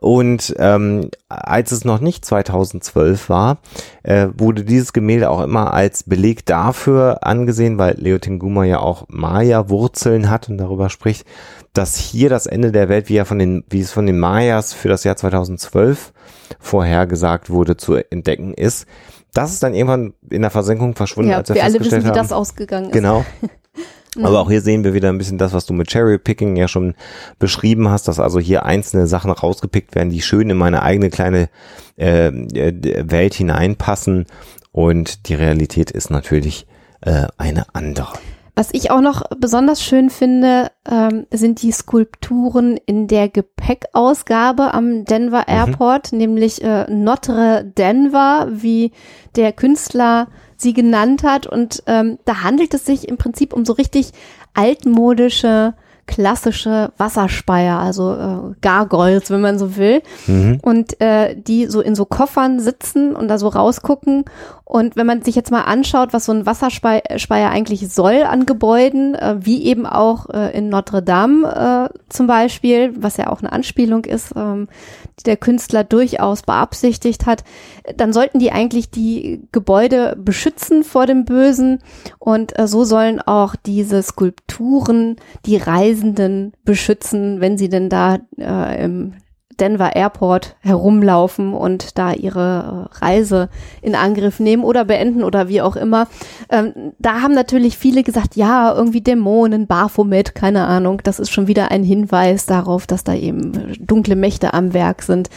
Und ähm, als es noch nicht 2012 war, äh, wurde dieses Gemälde auch immer als Beleg dafür angesehen, weil Leo Tenguma ja auch Maya-Wurzeln hat und darüber spricht, dass hier das Ende der Welt, wie, er von den, wie es von den Mayas für das Jahr 2012 vorhergesagt wurde, zu entdecken ist. Das ist dann irgendwann in der Versenkung verschwunden, ja, als wir, wir alle wissen, haben, wie das ausgegangen ist. Genau. Aber auch hier sehen wir wieder ein bisschen das, was du mit Cherry Picking ja schon beschrieben hast, dass also hier einzelne Sachen rausgepickt werden, die schön in meine eigene kleine äh, Welt hineinpassen. Und die Realität ist natürlich äh, eine andere. Was ich auch noch besonders schön finde, ähm, sind die Skulpturen in der Gepäckausgabe am Denver mhm. Airport, mhm. nämlich äh, Notre Denver, wie der Künstler sie genannt hat. Und ähm, da handelt es sich im Prinzip um so richtig altmodische klassische Wasserspeier, also äh, Gargoyles, wenn man so will. Mhm. Und äh, die so in so Koffern sitzen und da so rausgucken. Und wenn man sich jetzt mal anschaut, was so ein Wasserspeier eigentlich soll an Gebäuden, äh, wie eben auch äh, in Notre Dame äh, zum Beispiel, was ja auch eine Anspielung ist, ähm, die der Künstler durchaus beabsichtigt hat, dann sollten die eigentlich die Gebäude beschützen vor dem Bösen. Und äh, so sollen auch diese Skulpturen die Reise Reisenden beschützen, wenn sie denn da äh, im Denver Airport herumlaufen und da ihre äh, Reise in Angriff nehmen oder beenden oder wie auch immer. Ähm, da haben natürlich viele gesagt, ja, irgendwie Dämonen, Baphomet, keine Ahnung. Das ist schon wieder ein Hinweis darauf, dass da eben dunkle Mächte am Werk sind.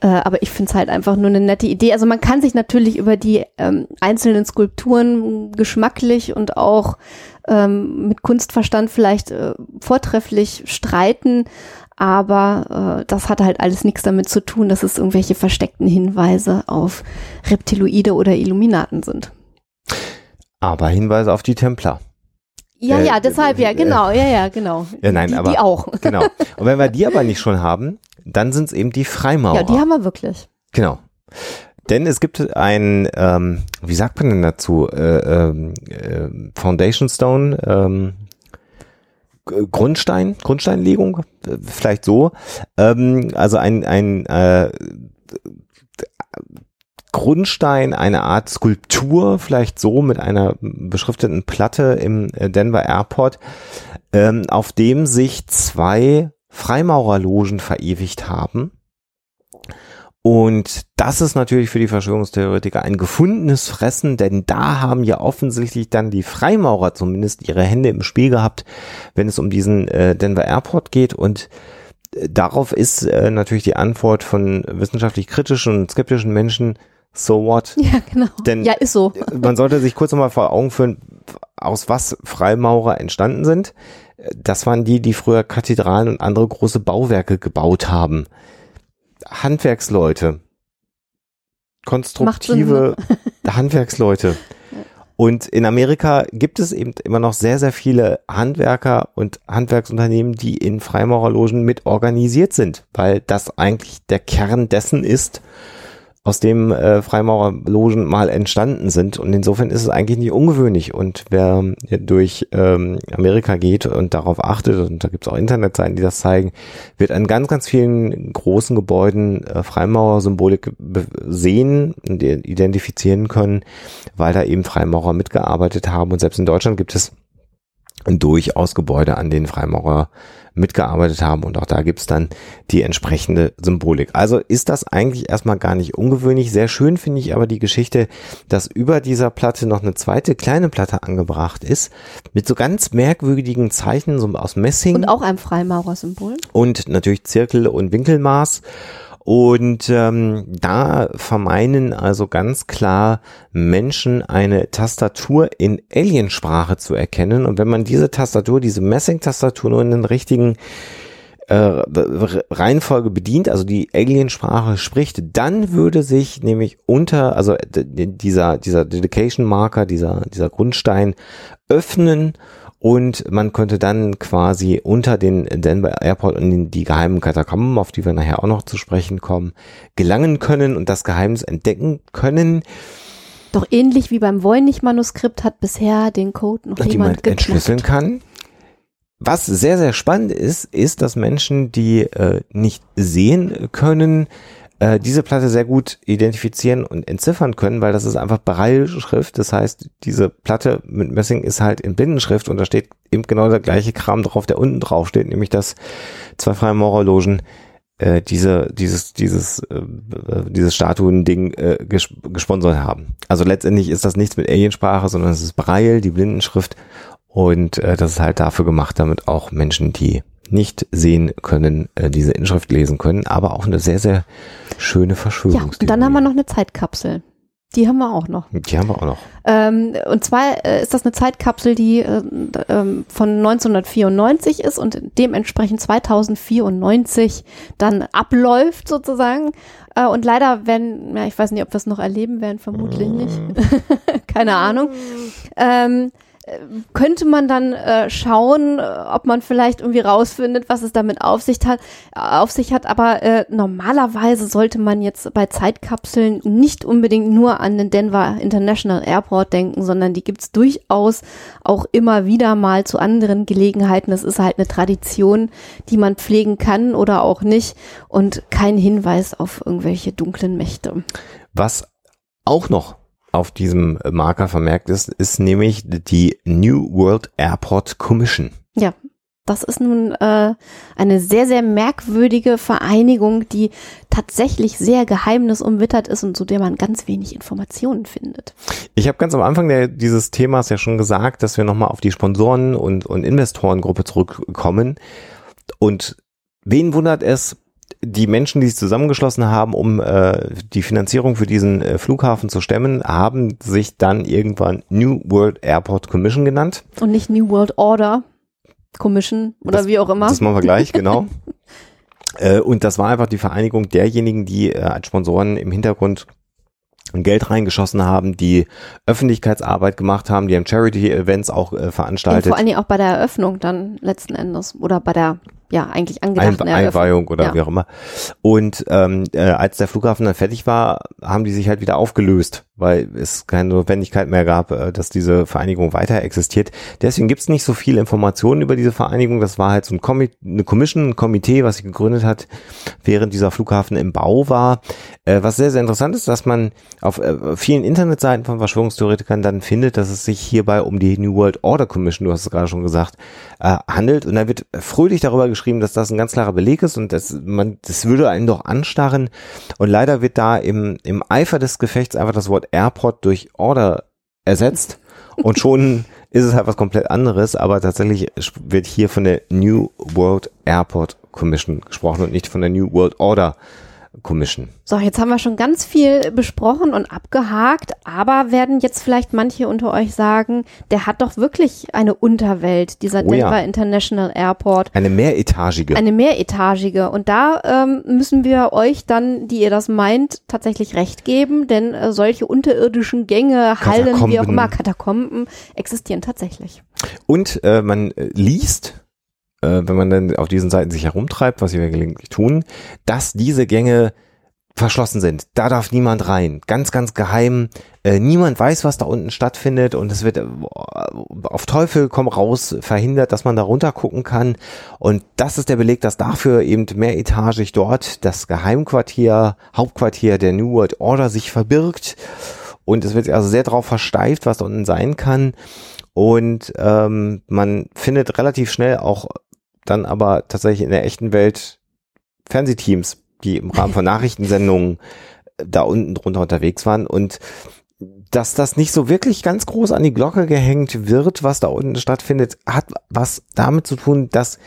Äh, aber ich finde es halt einfach nur eine nette Idee. Also man kann sich natürlich über die ähm, einzelnen Skulpturen geschmacklich und auch ähm, mit Kunstverstand vielleicht äh, vortrefflich streiten, aber äh, das hat halt alles nichts damit zu tun, dass es irgendwelche versteckten Hinweise auf Reptiloide oder Illuminaten sind. Aber Hinweise auf die Templer. Ja, äh, ja, deshalb, ja, genau, ja, ja, genau. Ja, nein, die, aber. Die auch. Genau. Und wenn wir die aber nicht schon haben, dann sind es eben die Freimaurer. Ja, die haben wir wirklich. Genau. Denn es gibt ein, ähm, wie sagt man denn dazu, äh, ähm, äh, Foundation Stone, ähm, Grundstein, Grundsteinlegung, vielleicht so. Ähm, also ein, ein äh, Grundstein, eine Art Skulptur, vielleicht so mit einer beschrifteten Platte im äh, Denver Airport, ähm, auf dem sich zwei Freimaurerlogen verewigt haben. Und das ist natürlich für die Verschwörungstheoretiker ein gefundenes Fressen, denn da haben ja offensichtlich dann die Freimaurer zumindest ihre Hände im Spiel gehabt, wenn es um diesen äh, Denver Airport geht. Und äh, darauf ist äh, natürlich die Antwort von wissenschaftlich kritischen und skeptischen Menschen, so what? Ja, genau. Denn ja, ist so. man sollte sich kurz nochmal vor Augen führen, aus was Freimaurer entstanden sind. Das waren die, die früher Kathedralen und andere große Bauwerke gebaut haben. Handwerksleute, konstruktive Handwerksleute. Und in Amerika gibt es eben immer noch sehr, sehr viele Handwerker und Handwerksunternehmen, die in Freimaurerlogen mit organisiert sind, weil das eigentlich der Kern dessen ist, aus dem äh, Freimaurerlogen mal entstanden sind. Und insofern ist es eigentlich nicht ungewöhnlich. Und wer durch ähm, Amerika geht und darauf achtet, und da gibt es auch Internetseiten, die das zeigen, wird an ganz, ganz vielen großen Gebäuden äh, Freimaurer-Symbolik sehen und identifizieren können, weil da eben Freimaurer mitgearbeitet haben. Und selbst in Deutschland gibt es durchaus Gebäude, an denen Freimaurer mitgearbeitet haben und auch da gibt's dann die entsprechende Symbolik. Also ist das eigentlich erstmal gar nicht ungewöhnlich. Sehr schön finde ich aber die Geschichte, dass über dieser Platte noch eine zweite kleine Platte angebracht ist mit so ganz merkwürdigen Zeichen so aus Messing. Und auch einem Freimaurersymbol. Und natürlich Zirkel und Winkelmaß. Und ähm, da vermeinen also ganz klar Menschen eine Tastatur in Aliensprache zu erkennen. Und wenn man diese Tastatur, diese Messing-Tastatur nur in den richtigen äh, Reihenfolge bedient, also die Aliensprache spricht, dann würde sich nämlich unter, also dieser, dieser Dedication Marker, dieser, dieser Grundstein öffnen und man könnte dann quasi unter den Denver Airport und in die geheimen Katakomben, auf die wir nachher auch noch zu sprechen kommen, gelangen können und das Geheimnis entdecken können. Doch ähnlich wie beim Voynich-Manuskript hat bisher den Code noch niemand entschlüsseln kann. Was sehr, sehr spannend ist, ist, dass Menschen, die äh, nicht sehen können, äh, diese Platte sehr gut identifizieren und entziffern können, weil das ist einfach Braille-Schrift. Das heißt, diese Platte mit Messing ist halt in Blindenschrift und da steht eben genau der gleiche Kram drauf, der unten drauf steht, nämlich dass zwei freie Maurerlogen äh, diese, dieses, dieses, äh, dieses Statuen-Ding äh, ges gesponsert haben. Also letztendlich ist das nichts mit Aliensprache, sondern es ist Braille, die Blindenschrift und äh, das ist halt dafür gemacht, damit auch Menschen, die nicht sehen können, äh, diese Inschrift lesen können, aber auch eine sehr, sehr schöne Verschwörungstheorie. Ja, und dann haben wir noch eine Zeitkapsel. Die haben wir auch noch. Die haben wir auch noch. Ähm, und zwar äh, ist das eine Zeitkapsel, die äh, äh, von 1994 ist und dementsprechend 2094 dann abläuft sozusagen. Äh, und leider werden, ja, ich weiß nicht, ob wir es noch erleben werden, vermutlich nicht. Keine Ahnung. Ähm, könnte man dann äh, schauen, äh, ob man vielleicht irgendwie rausfindet, was es damit auf sich hat. Auf sich hat. Aber äh, normalerweise sollte man jetzt bei Zeitkapseln nicht unbedingt nur an den Denver International Airport denken, sondern die gibt's durchaus auch immer wieder mal zu anderen Gelegenheiten. Das ist halt eine Tradition, die man pflegen kann oder auch nicht und kein Hinweis auf irgendwelche dunklen Mächte. Was auch noch auf diesem Marker vermerkt ist, ist nämlich die New World Airport Commission. Ja, das ist nun äh, eine sehr, sehr merkwürdige Vereinigung, die tatsächlich sehr geheimnisumwittert ist und zu der man ganz wenig Informationen findet. Ich habe ganz am Anfang der, dieses Themas ja schon gesagt, dass wir nochmal auf die Sponsoren und, und Investorengruppe zurückkommen. Und wen wundert es, die Menschen, die sich zusammengeschlossen haben, um äh, die Finanzierung für diesen äh, Flughafen zu stemmen, haben sich dann irgendwann New World Airport Commission genannt. Und nicht New World Order Commission oder das, wie auch immer. Das machen wir gleich, genau. äh, und das war einfach die Vereinigung derjenigen, die äh, als Sponsoren im Hintergrund Geld reingeschossen haben, die Öffentlichkeitsarbeit gemacht haben, die haben Charity-Events auch äh, veranstaltet. Und vor allen Dingen auch bei der Eröffnung dann letzten Endes oder bei der ja eigentlich angedachten Ein, Einweihung oder ja. wie auch immer. Und ähm, äh, als der Flughafen dann fertig war, haben die sich halt wieder aufgelöst, weil es keine Notwendigkeit mehr gab, äh, dass diese Vereinigung weiter existiert. Deswegen gibt's nicht so viel Informationen über diese Vereinigung. Das war halt so ein Komi eine Commission, ein Komitee, was sie gegründet hat, während dieser Flughafen im Bau war. Äh, was sehr, sehr interessant ist, dass man auf äh, vielen Internetseiten von Verschwörungstheoretikern dann findet, dass es sich hierbei um die New World Order Commission, du hast es gerade schon gesagt, äh, handelt. Und da wird fröhlich darüber geschrieben, dass das ein ganz klarer Beleg ist und das, man, das würde einen doch anstarren. Und leider wird da im, im Eifer des Gefechts einfach das Wort Airport durch Order ersetzt. Und schon ist es halt was komplett anderes, aber tatsächlich wird hier von der New World Airport Commission gesprochen und nicht von der New World Order Commission. So, jetzt haben wir schon ganz viel besprochen und abgehakt, aber werden jetzt vielleicht manche unter euch sagen, der hat doch wirklich eine Unterwelt, dieser Oh ja. Denver International Airport. Eine mehretagige. Eine mehretagige. Und da ähm, müssen wir euch dann, die ihr das meint, tatsächlich recht geben, denn äh, solche unterirdischen Gänge, Hallen, wie auch immer, Katakomben existieren tatsächlich. Und äh, man äh, liest, äh, wenn man dann auf diesen Seiten sich herumtreibt, was wir gelegentlich tun, dass diese Gänge verschlossen sind. Da darf niemand rein. Ganz, ganz geheim. Äh, niemand weiß, was da unten stattfindet und es wird äh, auf Teufel komm raus verhindert, dass man da runter gucken kann. Und das ist der Beleg, dass dafür eben mehretagig dort das Geheimquartier, Hauptquartier der New World Order sich verbirgt. Und es wird also sehr darauf versteift, was da unten sein kann. Und ähm, man findet relativ schnell auch dann aber tatsächlich in der echten Welt Fernsehteams, die im Rahmen von Nachrichtensendungen äh, da unten drunter unterwegs waren und dass das nicht so wirklich ganz groß an die Glocke gehängt wird, was da unten stattfindet, hat was damit zu tun, dass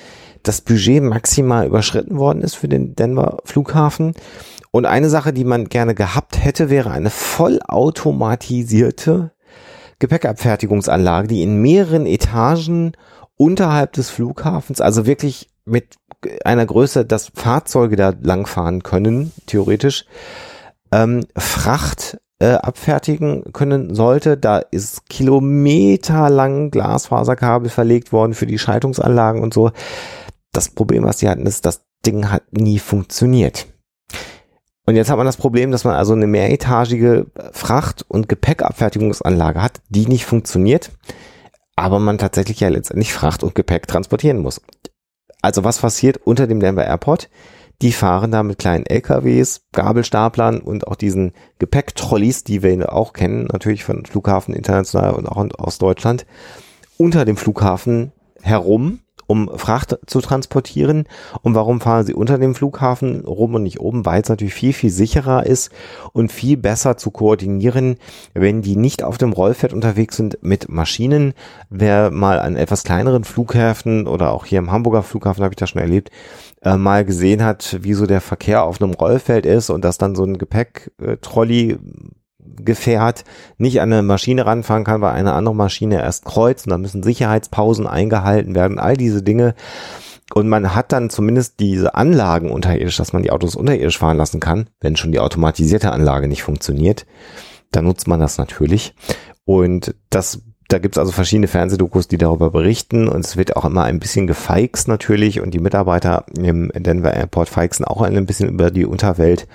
das Budget maximal überschritten worden ist für den Denver Flughafen. Und eine Sache, die man gerne gehabt hätte, wäre eine vollautomatisierte Gepäckabfertigungsanlage, die in mehreren Etagen unterhalb des Flughafens, also wirklich mit einer Größe, dass Fahrzeuge da langfahren können, theoretisch, ähm, Fracht äh, abfertigen können sollte. Da ist kilometerlang Glasfaserkabel verlegt worden für die Schaltungsanlagen und so. Das Problem, was die hatten, ist, das Ding hat nie funktioniert. Und jetzt hat man das Problem, dass man also eine mehretagige Fracht- und Gepäckabfertigungsanlage hat, die nicht funktioniert, aber man tatsächlich ja letztendlich Fracht und Gepäck transportieren muss. Also was passiert unter dem Denver Airport? Die fahren da mit kleinen LKWs, Gabelstaplern und auch diesen Gepäcktrolleys, die wir auch kennen, natürlich von Flughafen international und auch aus Deutschland, unter dem Flughafen herum, um Fracht zu transportieren. Und warum fahren sie unter dem Flughafen rum und nicht oben? Weil es natürlich viel, viel sicherer ist und viel besser zu koordinieren, wenn die nicht auf dem Rollfeld unterwegs sind mit Maschinen. Wer mal an etwas kleineren Flughäfen oder auch hier im Hamburger Flughafen habe ich das schon erlebt, äh, mal gesehen hat, wie so der Verkehr auf einem Rollfeld ist und dass dann so ein Gepäcktrolley Gefährt nicht an eine Maschine ranfahren kann, weil eine andere Maschine erst kreuzt und da müssen Sicherheitspausen eingehalten werden, all diese Dinge. Und man hat dann zumindest diese Anlagen unterirdisch, dass man die Autos unterirdisch fahren lassen kann, wenn schon die automatisierte Anlage nicht funktioniert. Dann nutzt man das natürlich. Und das da gibt's also verschiedene Fernsehdokus, die darüber berichten und es wird auch immer ein bisschen gefeixt natürlich und die Mitarbeiter im Denver Airport feixen auch ein bisschen über die Unterwelt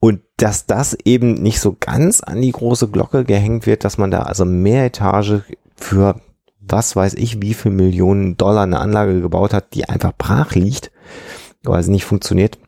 und dass das eben nicht so ganz an die große Glocke gehängt wird, dass man da also mehr Etage für was weiß ich, wie viel Millionen Dollar eine Anlage gebaut hat, die einfach brach liegt, weil sie nicht funktioniert,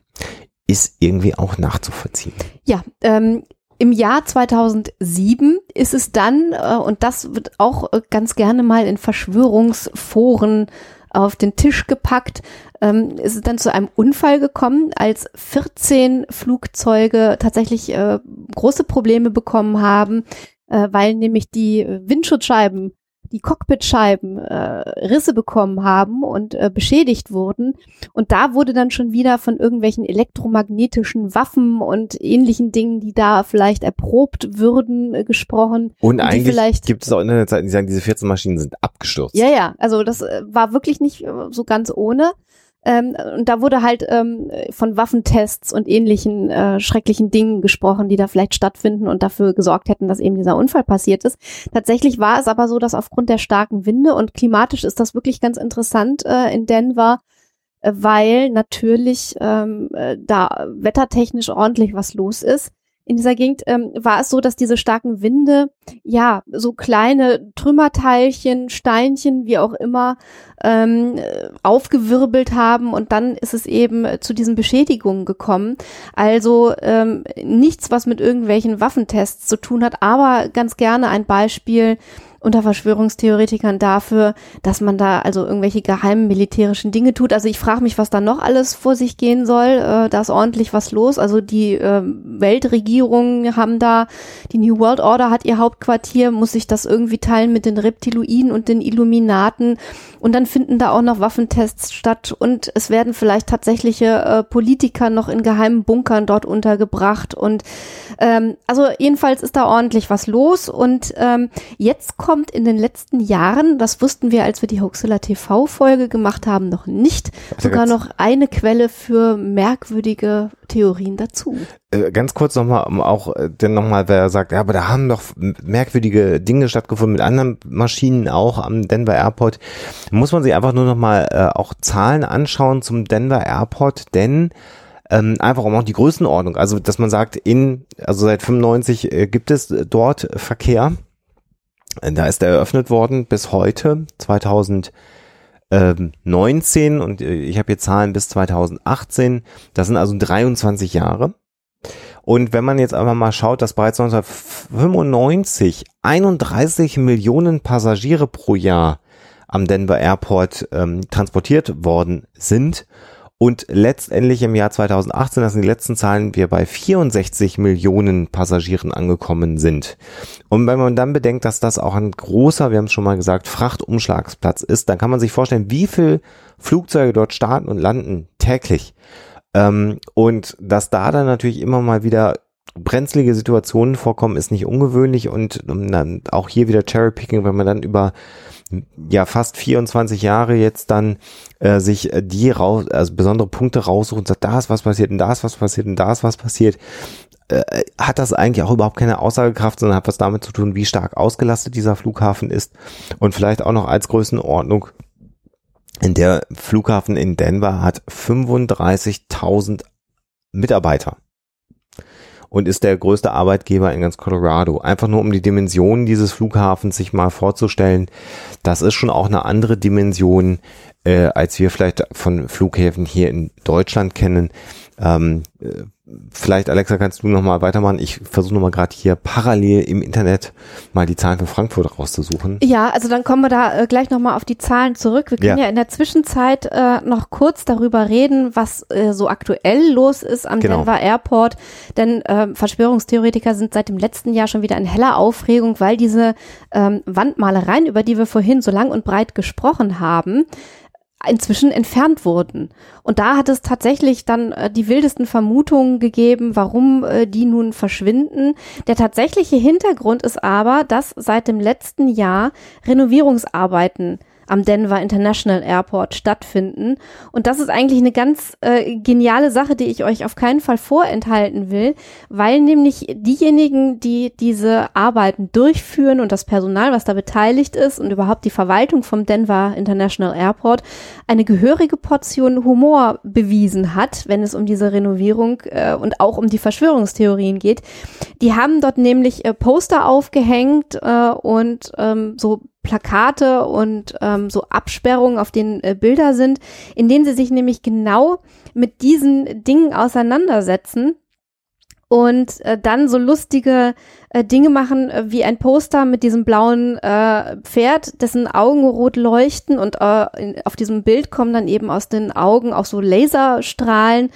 ist irgendwie auch nachzuvollziehen. Ja, ähm, im Jahr 2007 ist es dann, äh, und das wird auch äh, ganz gerne mal in Verschwörungsforen auf den Tisch gepackt, ähm, ist es dann zu einem Unfall gekommen, als 14 Flugzeuge tatsächlich äh, große Probleme bekommen haben, äh, weil nämlich die Windschutzscheiben die Cockpitscheiben äh, Risse bekommen haben und äh, beschädigt wurden. Und da wurde dann schon wieder von irgendwelchen elektromagnetischen Waffen und ähnlichen Dingen, die da vielleicht erprobt würden, äh, gesprochen. Und, die eigentlich vielleicht- gibt es auch Internetseiten, die sagen, diese 14 Maschinen sind abgestürzt. Ja, ja, also das äh, war wirklich nicht äh, so ganz ohne. Ähm, und da wurde halt ähm, von Waffentests und ähnlichen äh, schrecklichen Dingen gesprochen, die da vielleicht stattfinden und dafür gesorgt hätten, dass eben dieser Unfall passiert ist. Tatsächlich war es aber so, dass aufgrund der starken Winde und klimatisch ist das wirklich ganz interessant äh, in Denver, äh, weil natürlich ähm, äh, da wettertechnisch ordentlich was los ist. In dieser Gegend ähm, war es so, dass diese starken Winde ja so kleine Trümmerteilchen, Steinchen, wie auch immer, ähm, äh, aufgewirbelt haben und dann ist es eben zu diesen Beschädigungen gekommen. Also ähm, nichts, was mit irgendwelchen Waffentests zu tun hat, aber ganz gerne ein Beispiel, unter Verschwörungstheoretikern dafür, dass man da also irgendwelche geheimen militärischen Dinge tut. Also ich frage mich, was da noch alles vor sich gehen soll. Äh, da ist ordentlich was los. Also die äh, Weltregierungen haben da, die New World Order hat ihr Hauptquartier, muss sich das irgendwie teilen mit den Reptiloiden und den Illuminaten. Und dann finden da auch noch Waffentests statt und es werden vielleicht tatsächliche äh, Politiker noch in geheimen Bunkern dort untergebracht. Und ähm, also jedenfalls ist da ordentlich was los. Und ähm, jetzt kommt kommt in den letzten Jahren, das wussten wir, als wir die Hoaxilla TV-Folge gemacht haben, noch nicht, sogar noch eine Quelle für merkwürdige Theorien dazu. Äh, ganz kurz nochmal, um auch äh, denn nochmal, wer sagt, ja, aber da haben doch merkwürdige Dinge stattgefunden mit anderen Maschinen auch am Denver Airport. Muss man sich einfach nur nochmal äh, auch Zahlen anschauen zum Denver Airport, denn ähm, einfach um auch die Größenordnung, also dass man sagt, in, also seit 95 äh, gibt es dort Verkehr da ist er eröffnet worden bis heute, 2019 und äh, ich habe hier Zahlen bis 2018. Das sind also 23 Jahre. Und wenn man jetzt einfach mal schaut, dass bereits 1995 31 Millionen Passagiere pro Jahr am Denver Airport ähm, transportiert worden sind und letztendlich im Jahr 2018, das sind die letzten Zahlen, wir bei 64 Millionen Passagieren angekommen sind. Und wenn man dann bedenkt, dass das auch ein großer, wir haben es schon mal gesagt, Frachtumschlagsplatz ist, dann kann man sich vorstellen, wie viel Flugzeuge dort starten und landen täglich. Ähm, und dass da dann natürlich immer mal wieder brenzlige Situationen vorkommen, ist nicht ungewöhnlich und dann auch hier wieder Cherry-Picking, wenn man dann über ja fast 24 Jahre jetzt dann äh, sich äh, die raus, also besondere Punkte raussucht und sagt, da ist was passiert und da ist was passiert und da ist was passiert, äh, hat das eigentlich auch überhaupt keine Aussagekraft, sondern hat was damit zu tun, wie stark ausgelastet dieser Flughafen ist und vielleicht auch noch als Größenordnung. In der Flughafen in Denver hat 35.000 Mitarbeiter und ist der größte Arbeitgeber in ganz Colorado. Einfach nur um die Dimensionen dieses Flughafens sich mal vorzustellen. Das ist schon auch eine andere Dimension, äh, als wir vielleicht von Flughäfen hier in Deutschland kennen. Ähm, äh, vielleicht, Alexa, kannst du nochmal weitermachen? Ich versuche nochmal gerade hier parallel im Internet mal die Zahlen für Frankfurt rauszusuchen. Ja, also dann kommen wir da äh, gleich nochmal auf die Zahlen zurück. Wir können ja, ja in der Zwischenzeit äh, noch kurz darüber reden, was äh, so aktuell los ist am genau. Denver Airport. Denn äh, Verschwörungstheoretiker sind seit dem letzten Jahr schon wieder in heller Aufregung, weil diese ähm, Wandmalereien, über die wir vorhin so lang und breit gesprochen haben, inzwischen entfernt wurden. Und da hat es tatsächlich dann äh, die wildesten Vermutungen gegeben, warum äh, die nun verschwinden. Der tatsächliche Hintergrund ist aber, dass seit dem letzten Jahr Renovierungsarbeiten am Denver International Airport stattfinden. Und das ist eigentlich eine ganz äh, geniale Sache, die ich euch auf keinen Fall vorenthalten will, weil nämlich diejenigen, die diese Arbeiten durchführen und das Personal, was da beteiligt ist und überhaupt die Verwaltung vom Denver International Airport eine gehörige Portion Humor bewiesen hat, wenn es um diese Renovierung äh, und auch um die Verschwörungstheorien geht. Die haben dort nämlich äh, Poster aufgehängt äh, und ähm, so Plakate und ähm, so Absperrungen, auf denen äh, Bilder sind, in denen sie sich nämlich genau mit diesen Dingen auseinandersetzen und äh, dann so lustige äh, Dinge machen, äh, wie ein Poster mit diesem blauen äh, Pferd, dessen Augen rot leuchten und äh, in, auf diesem Bild kommen dann eben aus den Augen auch so Laserstrahlen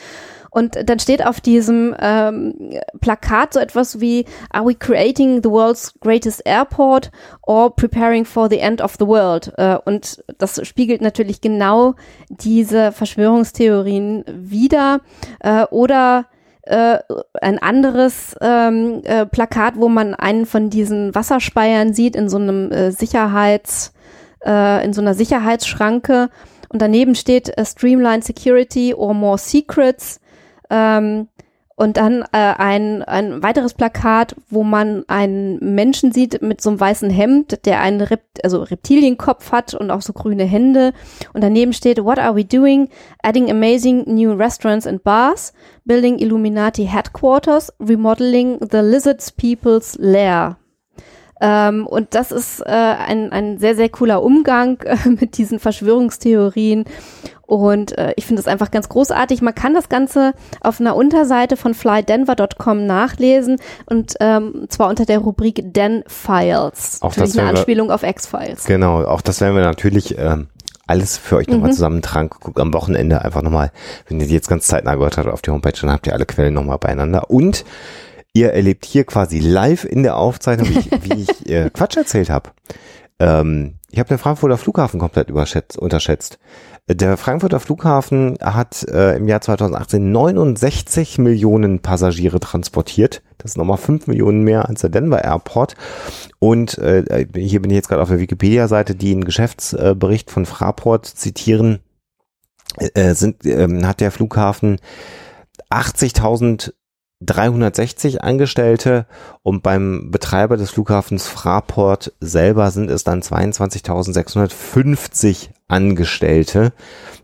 und dann steht auf diesem ähm, Plakat so etwas wie Are we creating the world's greatest airport or preparing for the end of the world? Äh, und das spiegelt natürlich genau diese Verschwörungstheorien wider. Äh, oder äh, ein anderes ähm, äh, Plakat, wo man einen von diesen Wasserspeiern sieht in so einem äh, Sicherheits, äh, in so einer Sicherheitsschranke. Und daneben steht äh, Streamline Security or More Secrets. Ähm, und dann äh, ein, ein weiteres Plakat, wo man einen Menschen sieht mit so einem weißen Hemd, der einen Rept also Reptilienkopf hat und auch so grüne Hände. Und daneben steht, What are we doing? Adding amazing new restaurants and bars, building Illuminati headquarters, remodeling the lizards people's lair. Ähm, und das ist äh, ein, ein sehr, sehr cooler Umgang äh, mit diesen Verschwörungstheorien. Und äh, ich finde es einfach ganz großartig. Man kann das Ganze auf einer Unterseite von flydenver.com nachlesen und ähm, zwar unter der Rubrik Den Files. Auch Natürlich das eine Anspielung auf X-Files. Genau, auch das werden wir natürlich ähm, alles für euch nochmal zusammentragen. Guckt am Wochenende einfach nochmal, wenn ihr die jetzt ganz zeitnah gehört habt auf die Homepage, dann habt ihr alle Quellen nochmal beieinander. Und ihr erlebt hier quasi live in der Aufzeichnung, wie ich, wie ich äh, Quatsch erzählt habe. Ähm, ich habe den Frankfurter Flughafen komplett unterschätzt. Der Frankfurter Flughafen hat äh, im Jahr 2018 69 Millionen Passagiere transportiert. Das ist nochmal 5 Millionen mehr als der Denver Airport. Und äh, hier bin ich jetzt gerade auf der Wikipedia-Seite, die einen Geschäftsbericht von Fraport zitieren. Äh, sind, ähm, hat der Flughafen 80.360 Angestellte und beim Betreiber des Flughafens Fraport selber sind es dann 22.650 Angestellte.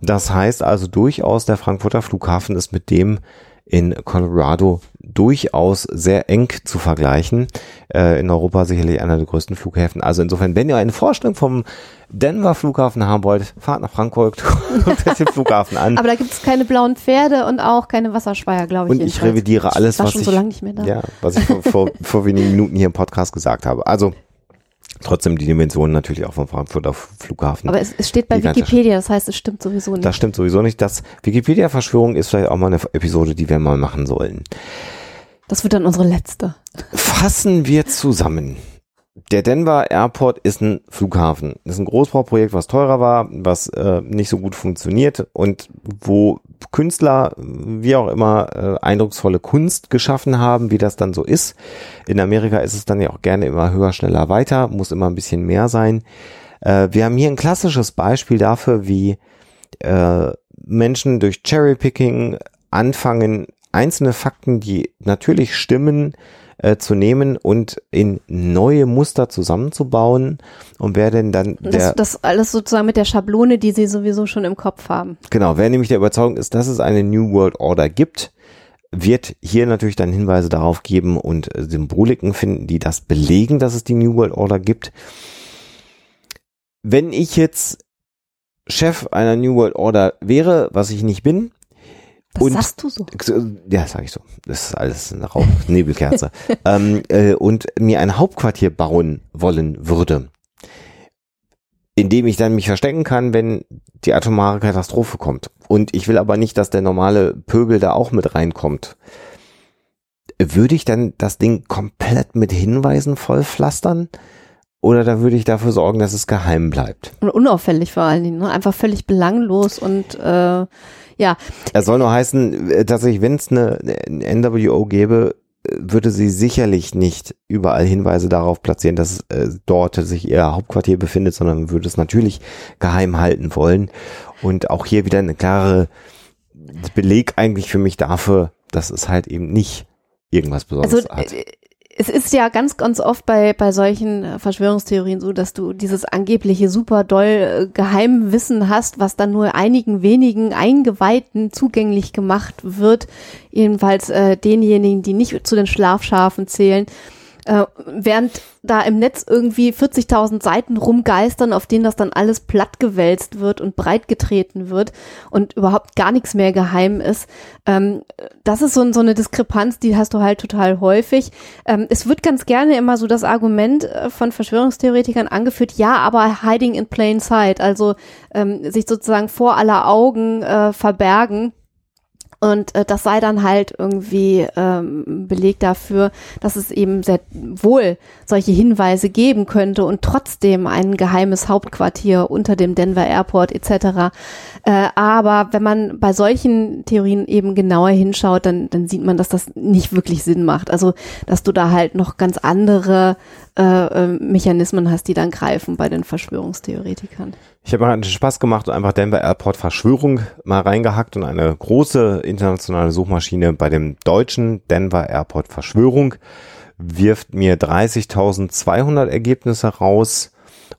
Das heißt also durchaus, der Frankfurter Flughafen ist mit dem in Colorado durchaus sehr eng zu vergleichen. Äh, in Europa sicherlich einer der größten Flughäfen. Also insofern, wenn ihr eine Vorstellung vom Denver Flughafen haben wollt, fahrt nach Frankfurt, guckt euch den Flughafen an. Aber da gibt es keine blauen Pferde und auch keine Wasserspeier, glaube ich. Und ich revidiere alles, ich was schon ich, so lange nicht mehr da. ja, was ich vor, vor, vor wenigen Minuten hier im Podcast gesagt habe. Also trotzdem die Dimensionen natürlich auch vom Frankfurter Flughafen. Aber es, es steht bei. Wikipedia, das heißt, es stimmt sowieso nicht. Das stimmt sowieso nicht. Das Wikipedia-Verschwörung ist vielleicht auch mal eine Episode, die wir mal machen sollen. Das wird dann unsere letzte. Fassen wir zusammen. Der Denver Airport ist ein Flughafen. Das ist ein Großbauprojekt, was teurer war, was äh, nicht so gut funktioniert und wo Künstler, wie auch immer, äh, eindrucksvolle Kunst geschaffen haben, wie das dann so ist. In Amerika ist es dann ja auch gerne immer höher, schneller, weiter, muss immer ein bisschen mehr sein. Äh, wir haben hier ein klassisches Beispiel dafür, wie äh, Menschen durch Cherrypicking anfangen, einzelne Fakten, die natürlich stimmen, äh, zu nehmen und in neue Muster zusammenzubauen. Und wer denn dann Und der, das, das alles sozusagen mit der Schablone, die sie sowieso schon im Kopf haben. genau, wer nämlich der Überzeugung ist, dass es eine New World Order gibt, wird hier natürlich dann Hinweise darauf geben und äh, Symboliken finden, die das belegen, dass es die New World Order gibt. Wenn ich jetzt Chef einer New World Order wäre, was ich nicht bin, Das Und- sagst du so. Ja, sag ich so. Das ist alles eine Rauch Nebelkerze. ähm, äh, und mir ein Hauptquartier bauen wollen würde, in dem ich dann mich verstecken kann, wenn die atomare Katastrophe kommt. Und ich will aber nicht, dass der normale Pöbel da auch mit reinkommt. Würde ich dann das Ding komplett mit Hinweisen vollpflastern? Oder da würde ich dafür sorgen, dass es geheim bleibt? Und unauffällig vor allen Dingen. Ne? Einfach völlig belanglos und äh, ja, Er soll nur heißen, äh, tatsächlich, wenn es eine, eine NWO gäbe, äh, würde sie sicherlich nicht überall Hinweise darauf platzieren, dass äh, dort sich ihr Hauptquartier befindet, sondern würde es natürlich geheim halten wollen. Und auch hier wieder eine klare Beleg eigentlich für mich dafür, dass es halt eben nicht irgendwas Besonderes also hat. Es ist ja ganz, ganz oft bei, bei solchen äh, Verschwörungstheorien so, dass du dieses angebliche super doll äh, Geheimwissen hast, was dann nur einigen wenigen Eingeweihten zugänglich gemacht wird, jedenfalls äh, denjenigen, die nicht zu den Schlafschafen zählen. Äh, während da im Netz irgendwie 40.000 Seiten rumgeistern, auf denen das dann alles plattgewälzt wird und breitgetreten wird und überhaupt gar nichts mehr geheim ist. Ähm, das ist so, so eine Diskrepanz, die hast du halt total häufig. Ähm, es wird ganz gerne immer so das Argument äh, von Verschwörungstheoretikern angeführt, ja, aber hiding in plain sight, also ähm, sich sozusagen vor aller Augen äh, verbergen. Und äh, das sei dann halt irgendwie ähm, Beleg dafür, dass es eben sehr wohl solche Hinweise geben könnte und trotzdem ein geheimes Hauptquartier unter dem Denver Airport etc. Äh, aber wenn man bei solchen Theorien eben genauer hinschaut, dann, dann sieht man, dass das nicht wirklich Sinn macht. Also, dass du da halt noch ganz andere äh, äh, Mechanismen hast, die dann greifen bei den Verschwörungstheoretikern. Ich habe mal Spaß gemacht und einfach Denver Airport Verschwörung mal reingehackt und eine große internationale Suchmaschine bei dem deutschen Denver Airport Verschwörung wirft mir 30.200 Ergebnisse raus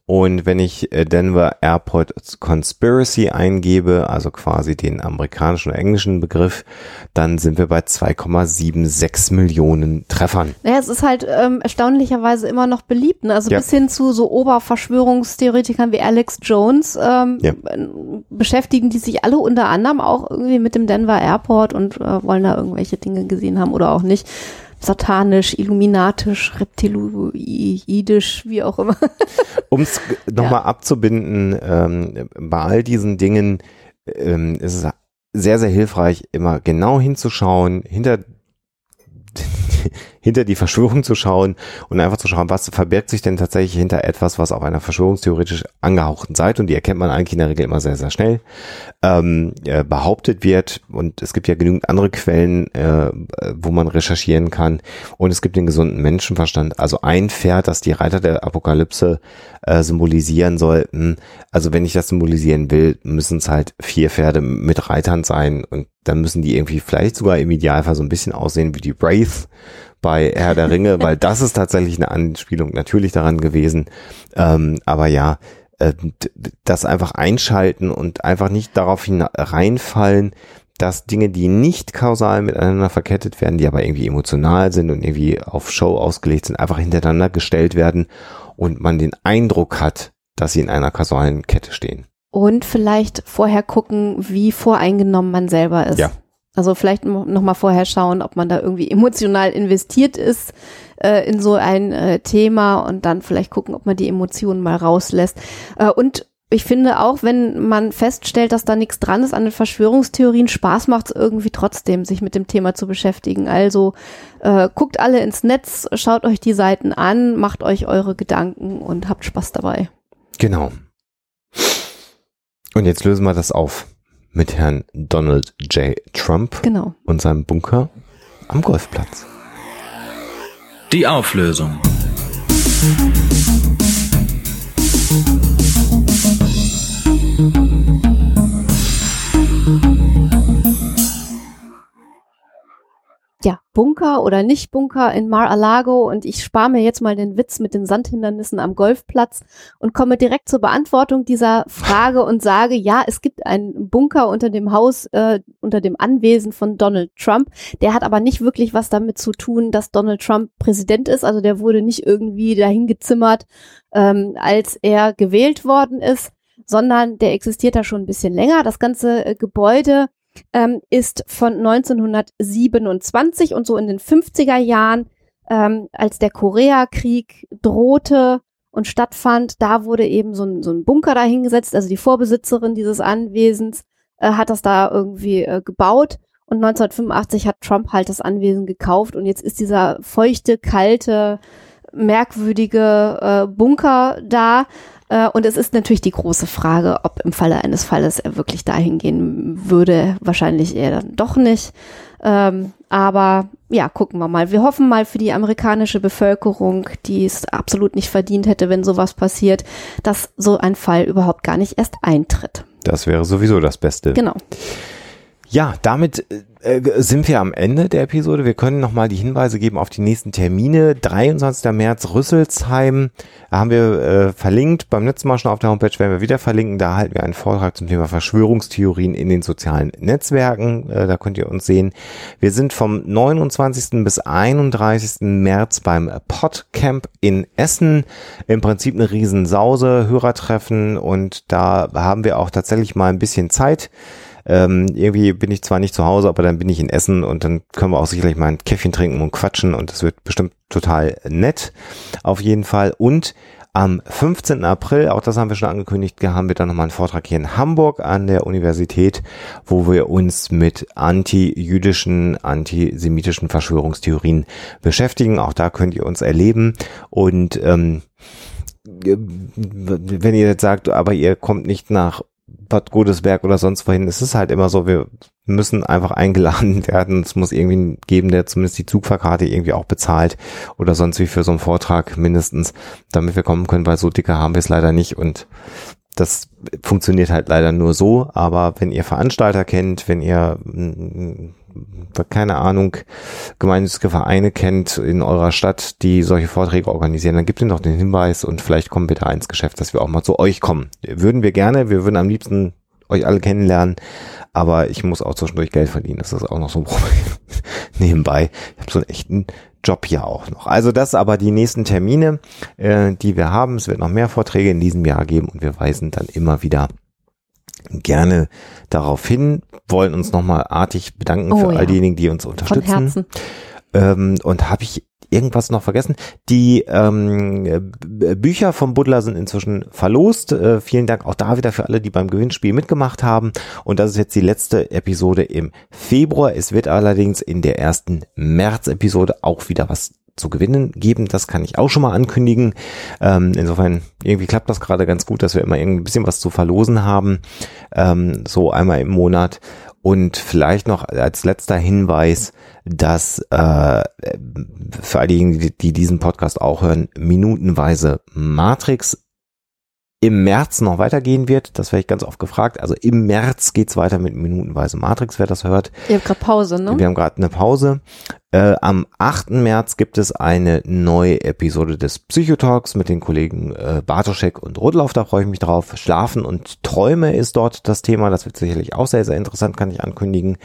Und wenn ich äh, Denver Airport Conspiracy eingebe, also quasi den amerikanischen oder englischen Begriff, dann sind wir bei 2,76 Millionen Treffern. Naja, es ist halt ähm, erstaunlicherweise immer noch beliebt. Ne? Also Ja. bis hin zu so Oberverschwörungstheoretikern wie Alex Jones ähm, Ja. beschäftigen die sich alle unter anderem auch irgendwie mit dem Denver Airport und äh, wollen da irgendwelche Dinge gesehen haben oder auch nicht. Satanisch, illuminatisch, reptiloidisch, wie auch immer. Um es nochmal abzubinden, ähm, bei all diesen Dingen ähm, ist es sehr, sehr hilfreich, immer genau hinzuschauen, hinter hinter die Verschwörung zu schauen und einfach zu schauen, was verbirgt sich denn tatsächlich hinter etwas, was auf einer verschwörungstheoretisch angehauchten Seite, und die erkennt man eigentlich in der Regel immer sehr, sehr schnell, ähm, äh, behauptet wird. Und es gibt ja genügend andere Quellen, äh, wo man recherchieren kann. Und es gibt den gesunden Menschenverstand. Also ein Pferd, das die Reiter der Apokalypse äh, symbolisieren sollten. Also wenn ich das symbolisieren will, müssen es halt vier Pferde mit Reitern sein und dann müssen die irgendwie vielleicht sogar im Idealfall so ein bisschen aussehen wie die Wraith bei Herr der Ringe, weil das ist tatsächlich eine Anspielung natürlich daran gewesen. Ähm, aber ja, äh, das einfach einschalten und einfach nicht darauf hin reinfallen, dass Dinge, die nicht kausal miteinander verkettet werden, die aber irgendwie emotional sind und irgendwie auf Show ausgelegt sind, einfach hintereinander gestellt werden und man den Eindruck hat, dass sie in einer kausalen Kette stehen. Und vielleicht vorher gucken, wie voreingenommen man selber ist. Ja. Also vielleicht nochmal vorher schauen, ob man da irgendwie emotional investiert ist äh, in so ein äh, Thema und dann vielleicht gucken, ob man die Emotionen mal rauslässt. Äh, und ich finde auch, wenn man feststellt, dass da nichts dran ist an den Verschwörungstheorien, Spaß macht es irgendwie trotzdem, sich mit dem Thema zu beschäftigen. Also äh, guckt alle ins Netz, schaut euch die Seiten an, macht euch eure Gedanken und habt Spaß dabei. Genau. Und jetzt lösen wir das auf mit Herrn Donald J. Trump Genau. und seinem Bunker am Golfplatz. Die Auflösung. Ja, Bunker oder nicht Bunker in Mar-a-Lago und ich spare mir jetzt mal den Witz mit den Sandhindernissen am Golfplatz und komme direkt zur Beantwortung dieser Frage und sage, ja, es gibt einen Bunker unter dem Haus, äh, unter dem Anwesen von Donald Trump. Der hat aber nicht wirklich was damit zu tun, dass Donald Trump Präsident ist. Also der wurde nicht irgendwie dahin gezimmert, ähm, als er gewählt worden ist, sondern der existiert da schon ein bisschen länger. Das ganze äh, Gebäude ähm, ist von 1927 und so in den 50er Jahren, ähm, als der Koreakrieg drohte und stattfand, da wurde eben so ein, so ein Bunker dahingesetzt. Also die Vorbesitzerin dieses Anwesens äh, hat das da irgendwie äh, gebaut. Und 1985 hat Trump halt das Anwesen gekauft und jetzt ist dieser feuchte, kalte, merkwürdige äh, Bunker da. Äh, und es ist natürlich die große Frage, ob im Falle eines Falles er wirklich dahin gehen würde. Wahrscheinlich eher dann doch nicht. Ähm, aber ja, gucken wir mal. Wir hoffen mal für die amerikanische Bevölkerung, die es absolut nicht verdient hätte, wenn sowas passiert, dass so ein Fall überhaupt gar nicht erst eintritt. Das wäre sowieso das Beste. Genau. Ja, damit äh, sind wir am Ende der Episode. Wir können nochmal die Hinweise geben auf die nächsten Termine. 23. März Rüsselsheim da haben wir äh, verlinkt. Beim letzten Mal schon auf der Homepage werden wir wieder verlinken. Da halten wir einen Vortrag zum Thema Verschwörungstheorien in den sozialen Netzwerken. Äh, da könnt ihr uns sehen. Wir sind vom 29. bis 31. März beim Podcamp in Essen. Im Prinzip eine Riesensause, Hörertreffen und da haben wir auch tatsächlich mal ein bisschen Zeit. Ähm, irgendwie bin ich zwar nicht zu Hause, aber dann bin ich in Essen und dann können wir auch sicherlich mal ein Käffchen trinken und quatschen und das wird bestimmt total nett. Auf jeden Fall. Und am 15. April, auch das haben wir schon angekündigt, haben wir dann nochmal einen Vortrag hier in Hamburg an der Universität, wo wir uns mit anti-jüdischen, antisemitischen Verschwörungstheorien beschäftigen. Auch da könnt ihr uns erleben und ähm, wenn ihr jetzt sagt, aber ihr kommt nicht nach Bad Godesberg oder sonst wohin, es ist halt immer so, wir müssen einfach eingeladen werden. Es muss irgendwie geben, der zumindest die Zugfahrkarte irgendwie auch bezahlt oder sonst wie für so einen Vortrag mindestens, damit wir kommen können, weil so dicke haben wir es leider nicht und das funktioniert halt leider nur so, aber wenn ihr Veranstalter kennt, wenn ihr keine Ahnung, gemeinnützige Vereine kennt in eurer Stadt, die solche Vorträge organisieren, dann gebt ihnen doch den Hinweis und vielleicht kommen wir da ins Geschäft, dass wir auch mal zu euch kommen. Würden wir gerne, wir würden am liebsten euch alle kennenlernen, aber ich muss auch zwischendurch Geld verdienen. Das ist auch noch so ein Problem nebenbei. Ich habe so einen echten Job ja auch noch. Also das aber die nächsten Termine, äh, die wir haben. Es wird noch mehr Vorträge in diesem Jahr geben und wir weisen dann immer wieder gerne darauf hin, wollen uns nochmal artig bedanken oh, für ja. all diejenigen, die uns unterstützen. Von Herzen. Ähm, und habe ich irgendwas noch vergessen? Die ähm, Bücher vom Buddler sind inzwischen verlost. Äh, vielen Dank auch da wieder für alle, die beim Gewinnspiel mitgemacht haben. Und das ist jetzt die letzte Episode im Februar. Es wird allerdings in der ersten März-Episode auch wieder was zu gewinnen geben. Das kann ich auch schon mal ankündigen. Ähm, insofern, irgendwie klappt das gerade ganz gut, dass wir immer ein bisschen was zu verlosen haben. Ähm, so einmal im Monat. Und vielleicht noch als letzter Hinweis, dass äh, für all diejenigen, die, die diesen Podcast auch hören, minutenweise Matrix im März noch weitergehen wird. Das werde ich ganz oft gefragt. Also im März geht's weiter mit minutenweise Matrix, wer das hört. Ihr habt gerade Pause, ne? Wir haben gerade eine Pause. Äh, am 8. März gibt es eine neue Episode des Psychotalks mit den Kollegen äh, Bartoschek und Rudlauf. Da freue ich mich drauf. Schlafen und Träume ist dort das Thema. Das wird sicherlich auch sehr, sehr interessant, kann ich ankündigen.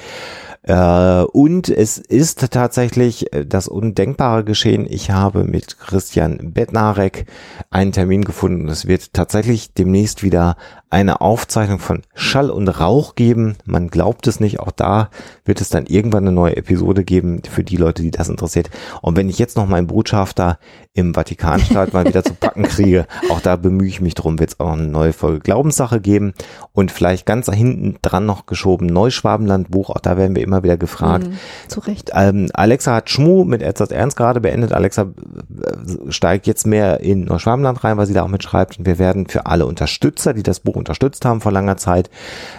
Äh, und es ist tatsächlich äh, das Undenkbare geschehen. Ich habe mit Christian Bednarek einen Termin gefunden. Es wird tatsächlich demnächst wieder eine Aufzeichnung von Schall und Rauch geben. Man glaubt es nicht. Auch da wird es dann irgendwann eine neue Episode geben für die Leute, die das interessiert. Und wenn ich jetzt noch meinen Botschafter im Vatikanstaat mal wieder zu packen kriege, auch da bemühe ich mich drum, wird es auch noch eine neue Folge Glaubenssache geben und vielleicht ganz hinten dran noch geschoben Neuschwabenland Buch. Auch da werden wir immer wieder gefragt. Mhm, zu Recht. Ähm, Alexa hat Schmu mit Erzat Ernst gerade beendet. Alexa äh, steigt jetzt mehr in Neuschwabenland rein, weil sie da auch mitschreibt. Und wir werden für alle Unterstützer, die das Buch unterstützt haben vor langer Zeit,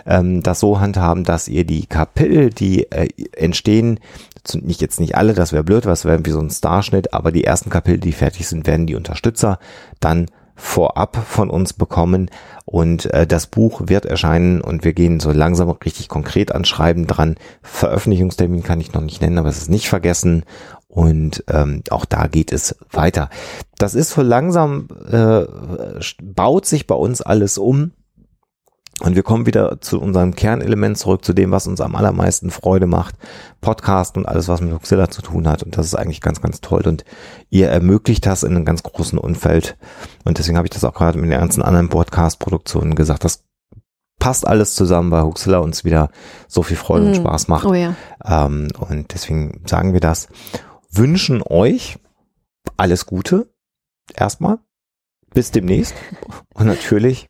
ähm, das so handhaben, dass ihr die Kapitel, die äh, entstehen, nicht jetzt nicht alle, das wäre blöd, was wäre wie so ein Starschnitt, aber die ersten Kapitel, die fertig sind, werden die Unterstützer dann vorab von uns bekommen und äh, das Buch wird erscheinen und wir gehen so langsam richtig konkret an Schreiben dran. Veröffentlichungstermin kann ich noch nicht nennen, aber es ist nicht vergessen und ähm, auch da geht es weiter. Das ist so langsam, äh, baut sich bei uns alles um und wir kommen wieder zu unserem Kernelement zurück, zu dem, was uns am allermeisten Freude macht. Podcast und alles, was mit Huxilla zu tun hat. Und das ist eigentlich ganz, ganz toll. Und ihr ermöglicht das in einem ganz großen Umfeld. Und deswegen habe ich das auch gerade mit den ganzen anderen Podcast-Produktionen gesagt. Das passt alles zusammen, weil Huxilla uns wieder so viel Freude mm. und Spaß macht. Oh ja. Ähm, und deswegen sagen wir das. Wünschen euch alles Gute. Erstmal. Bis demnächst. Und natürlich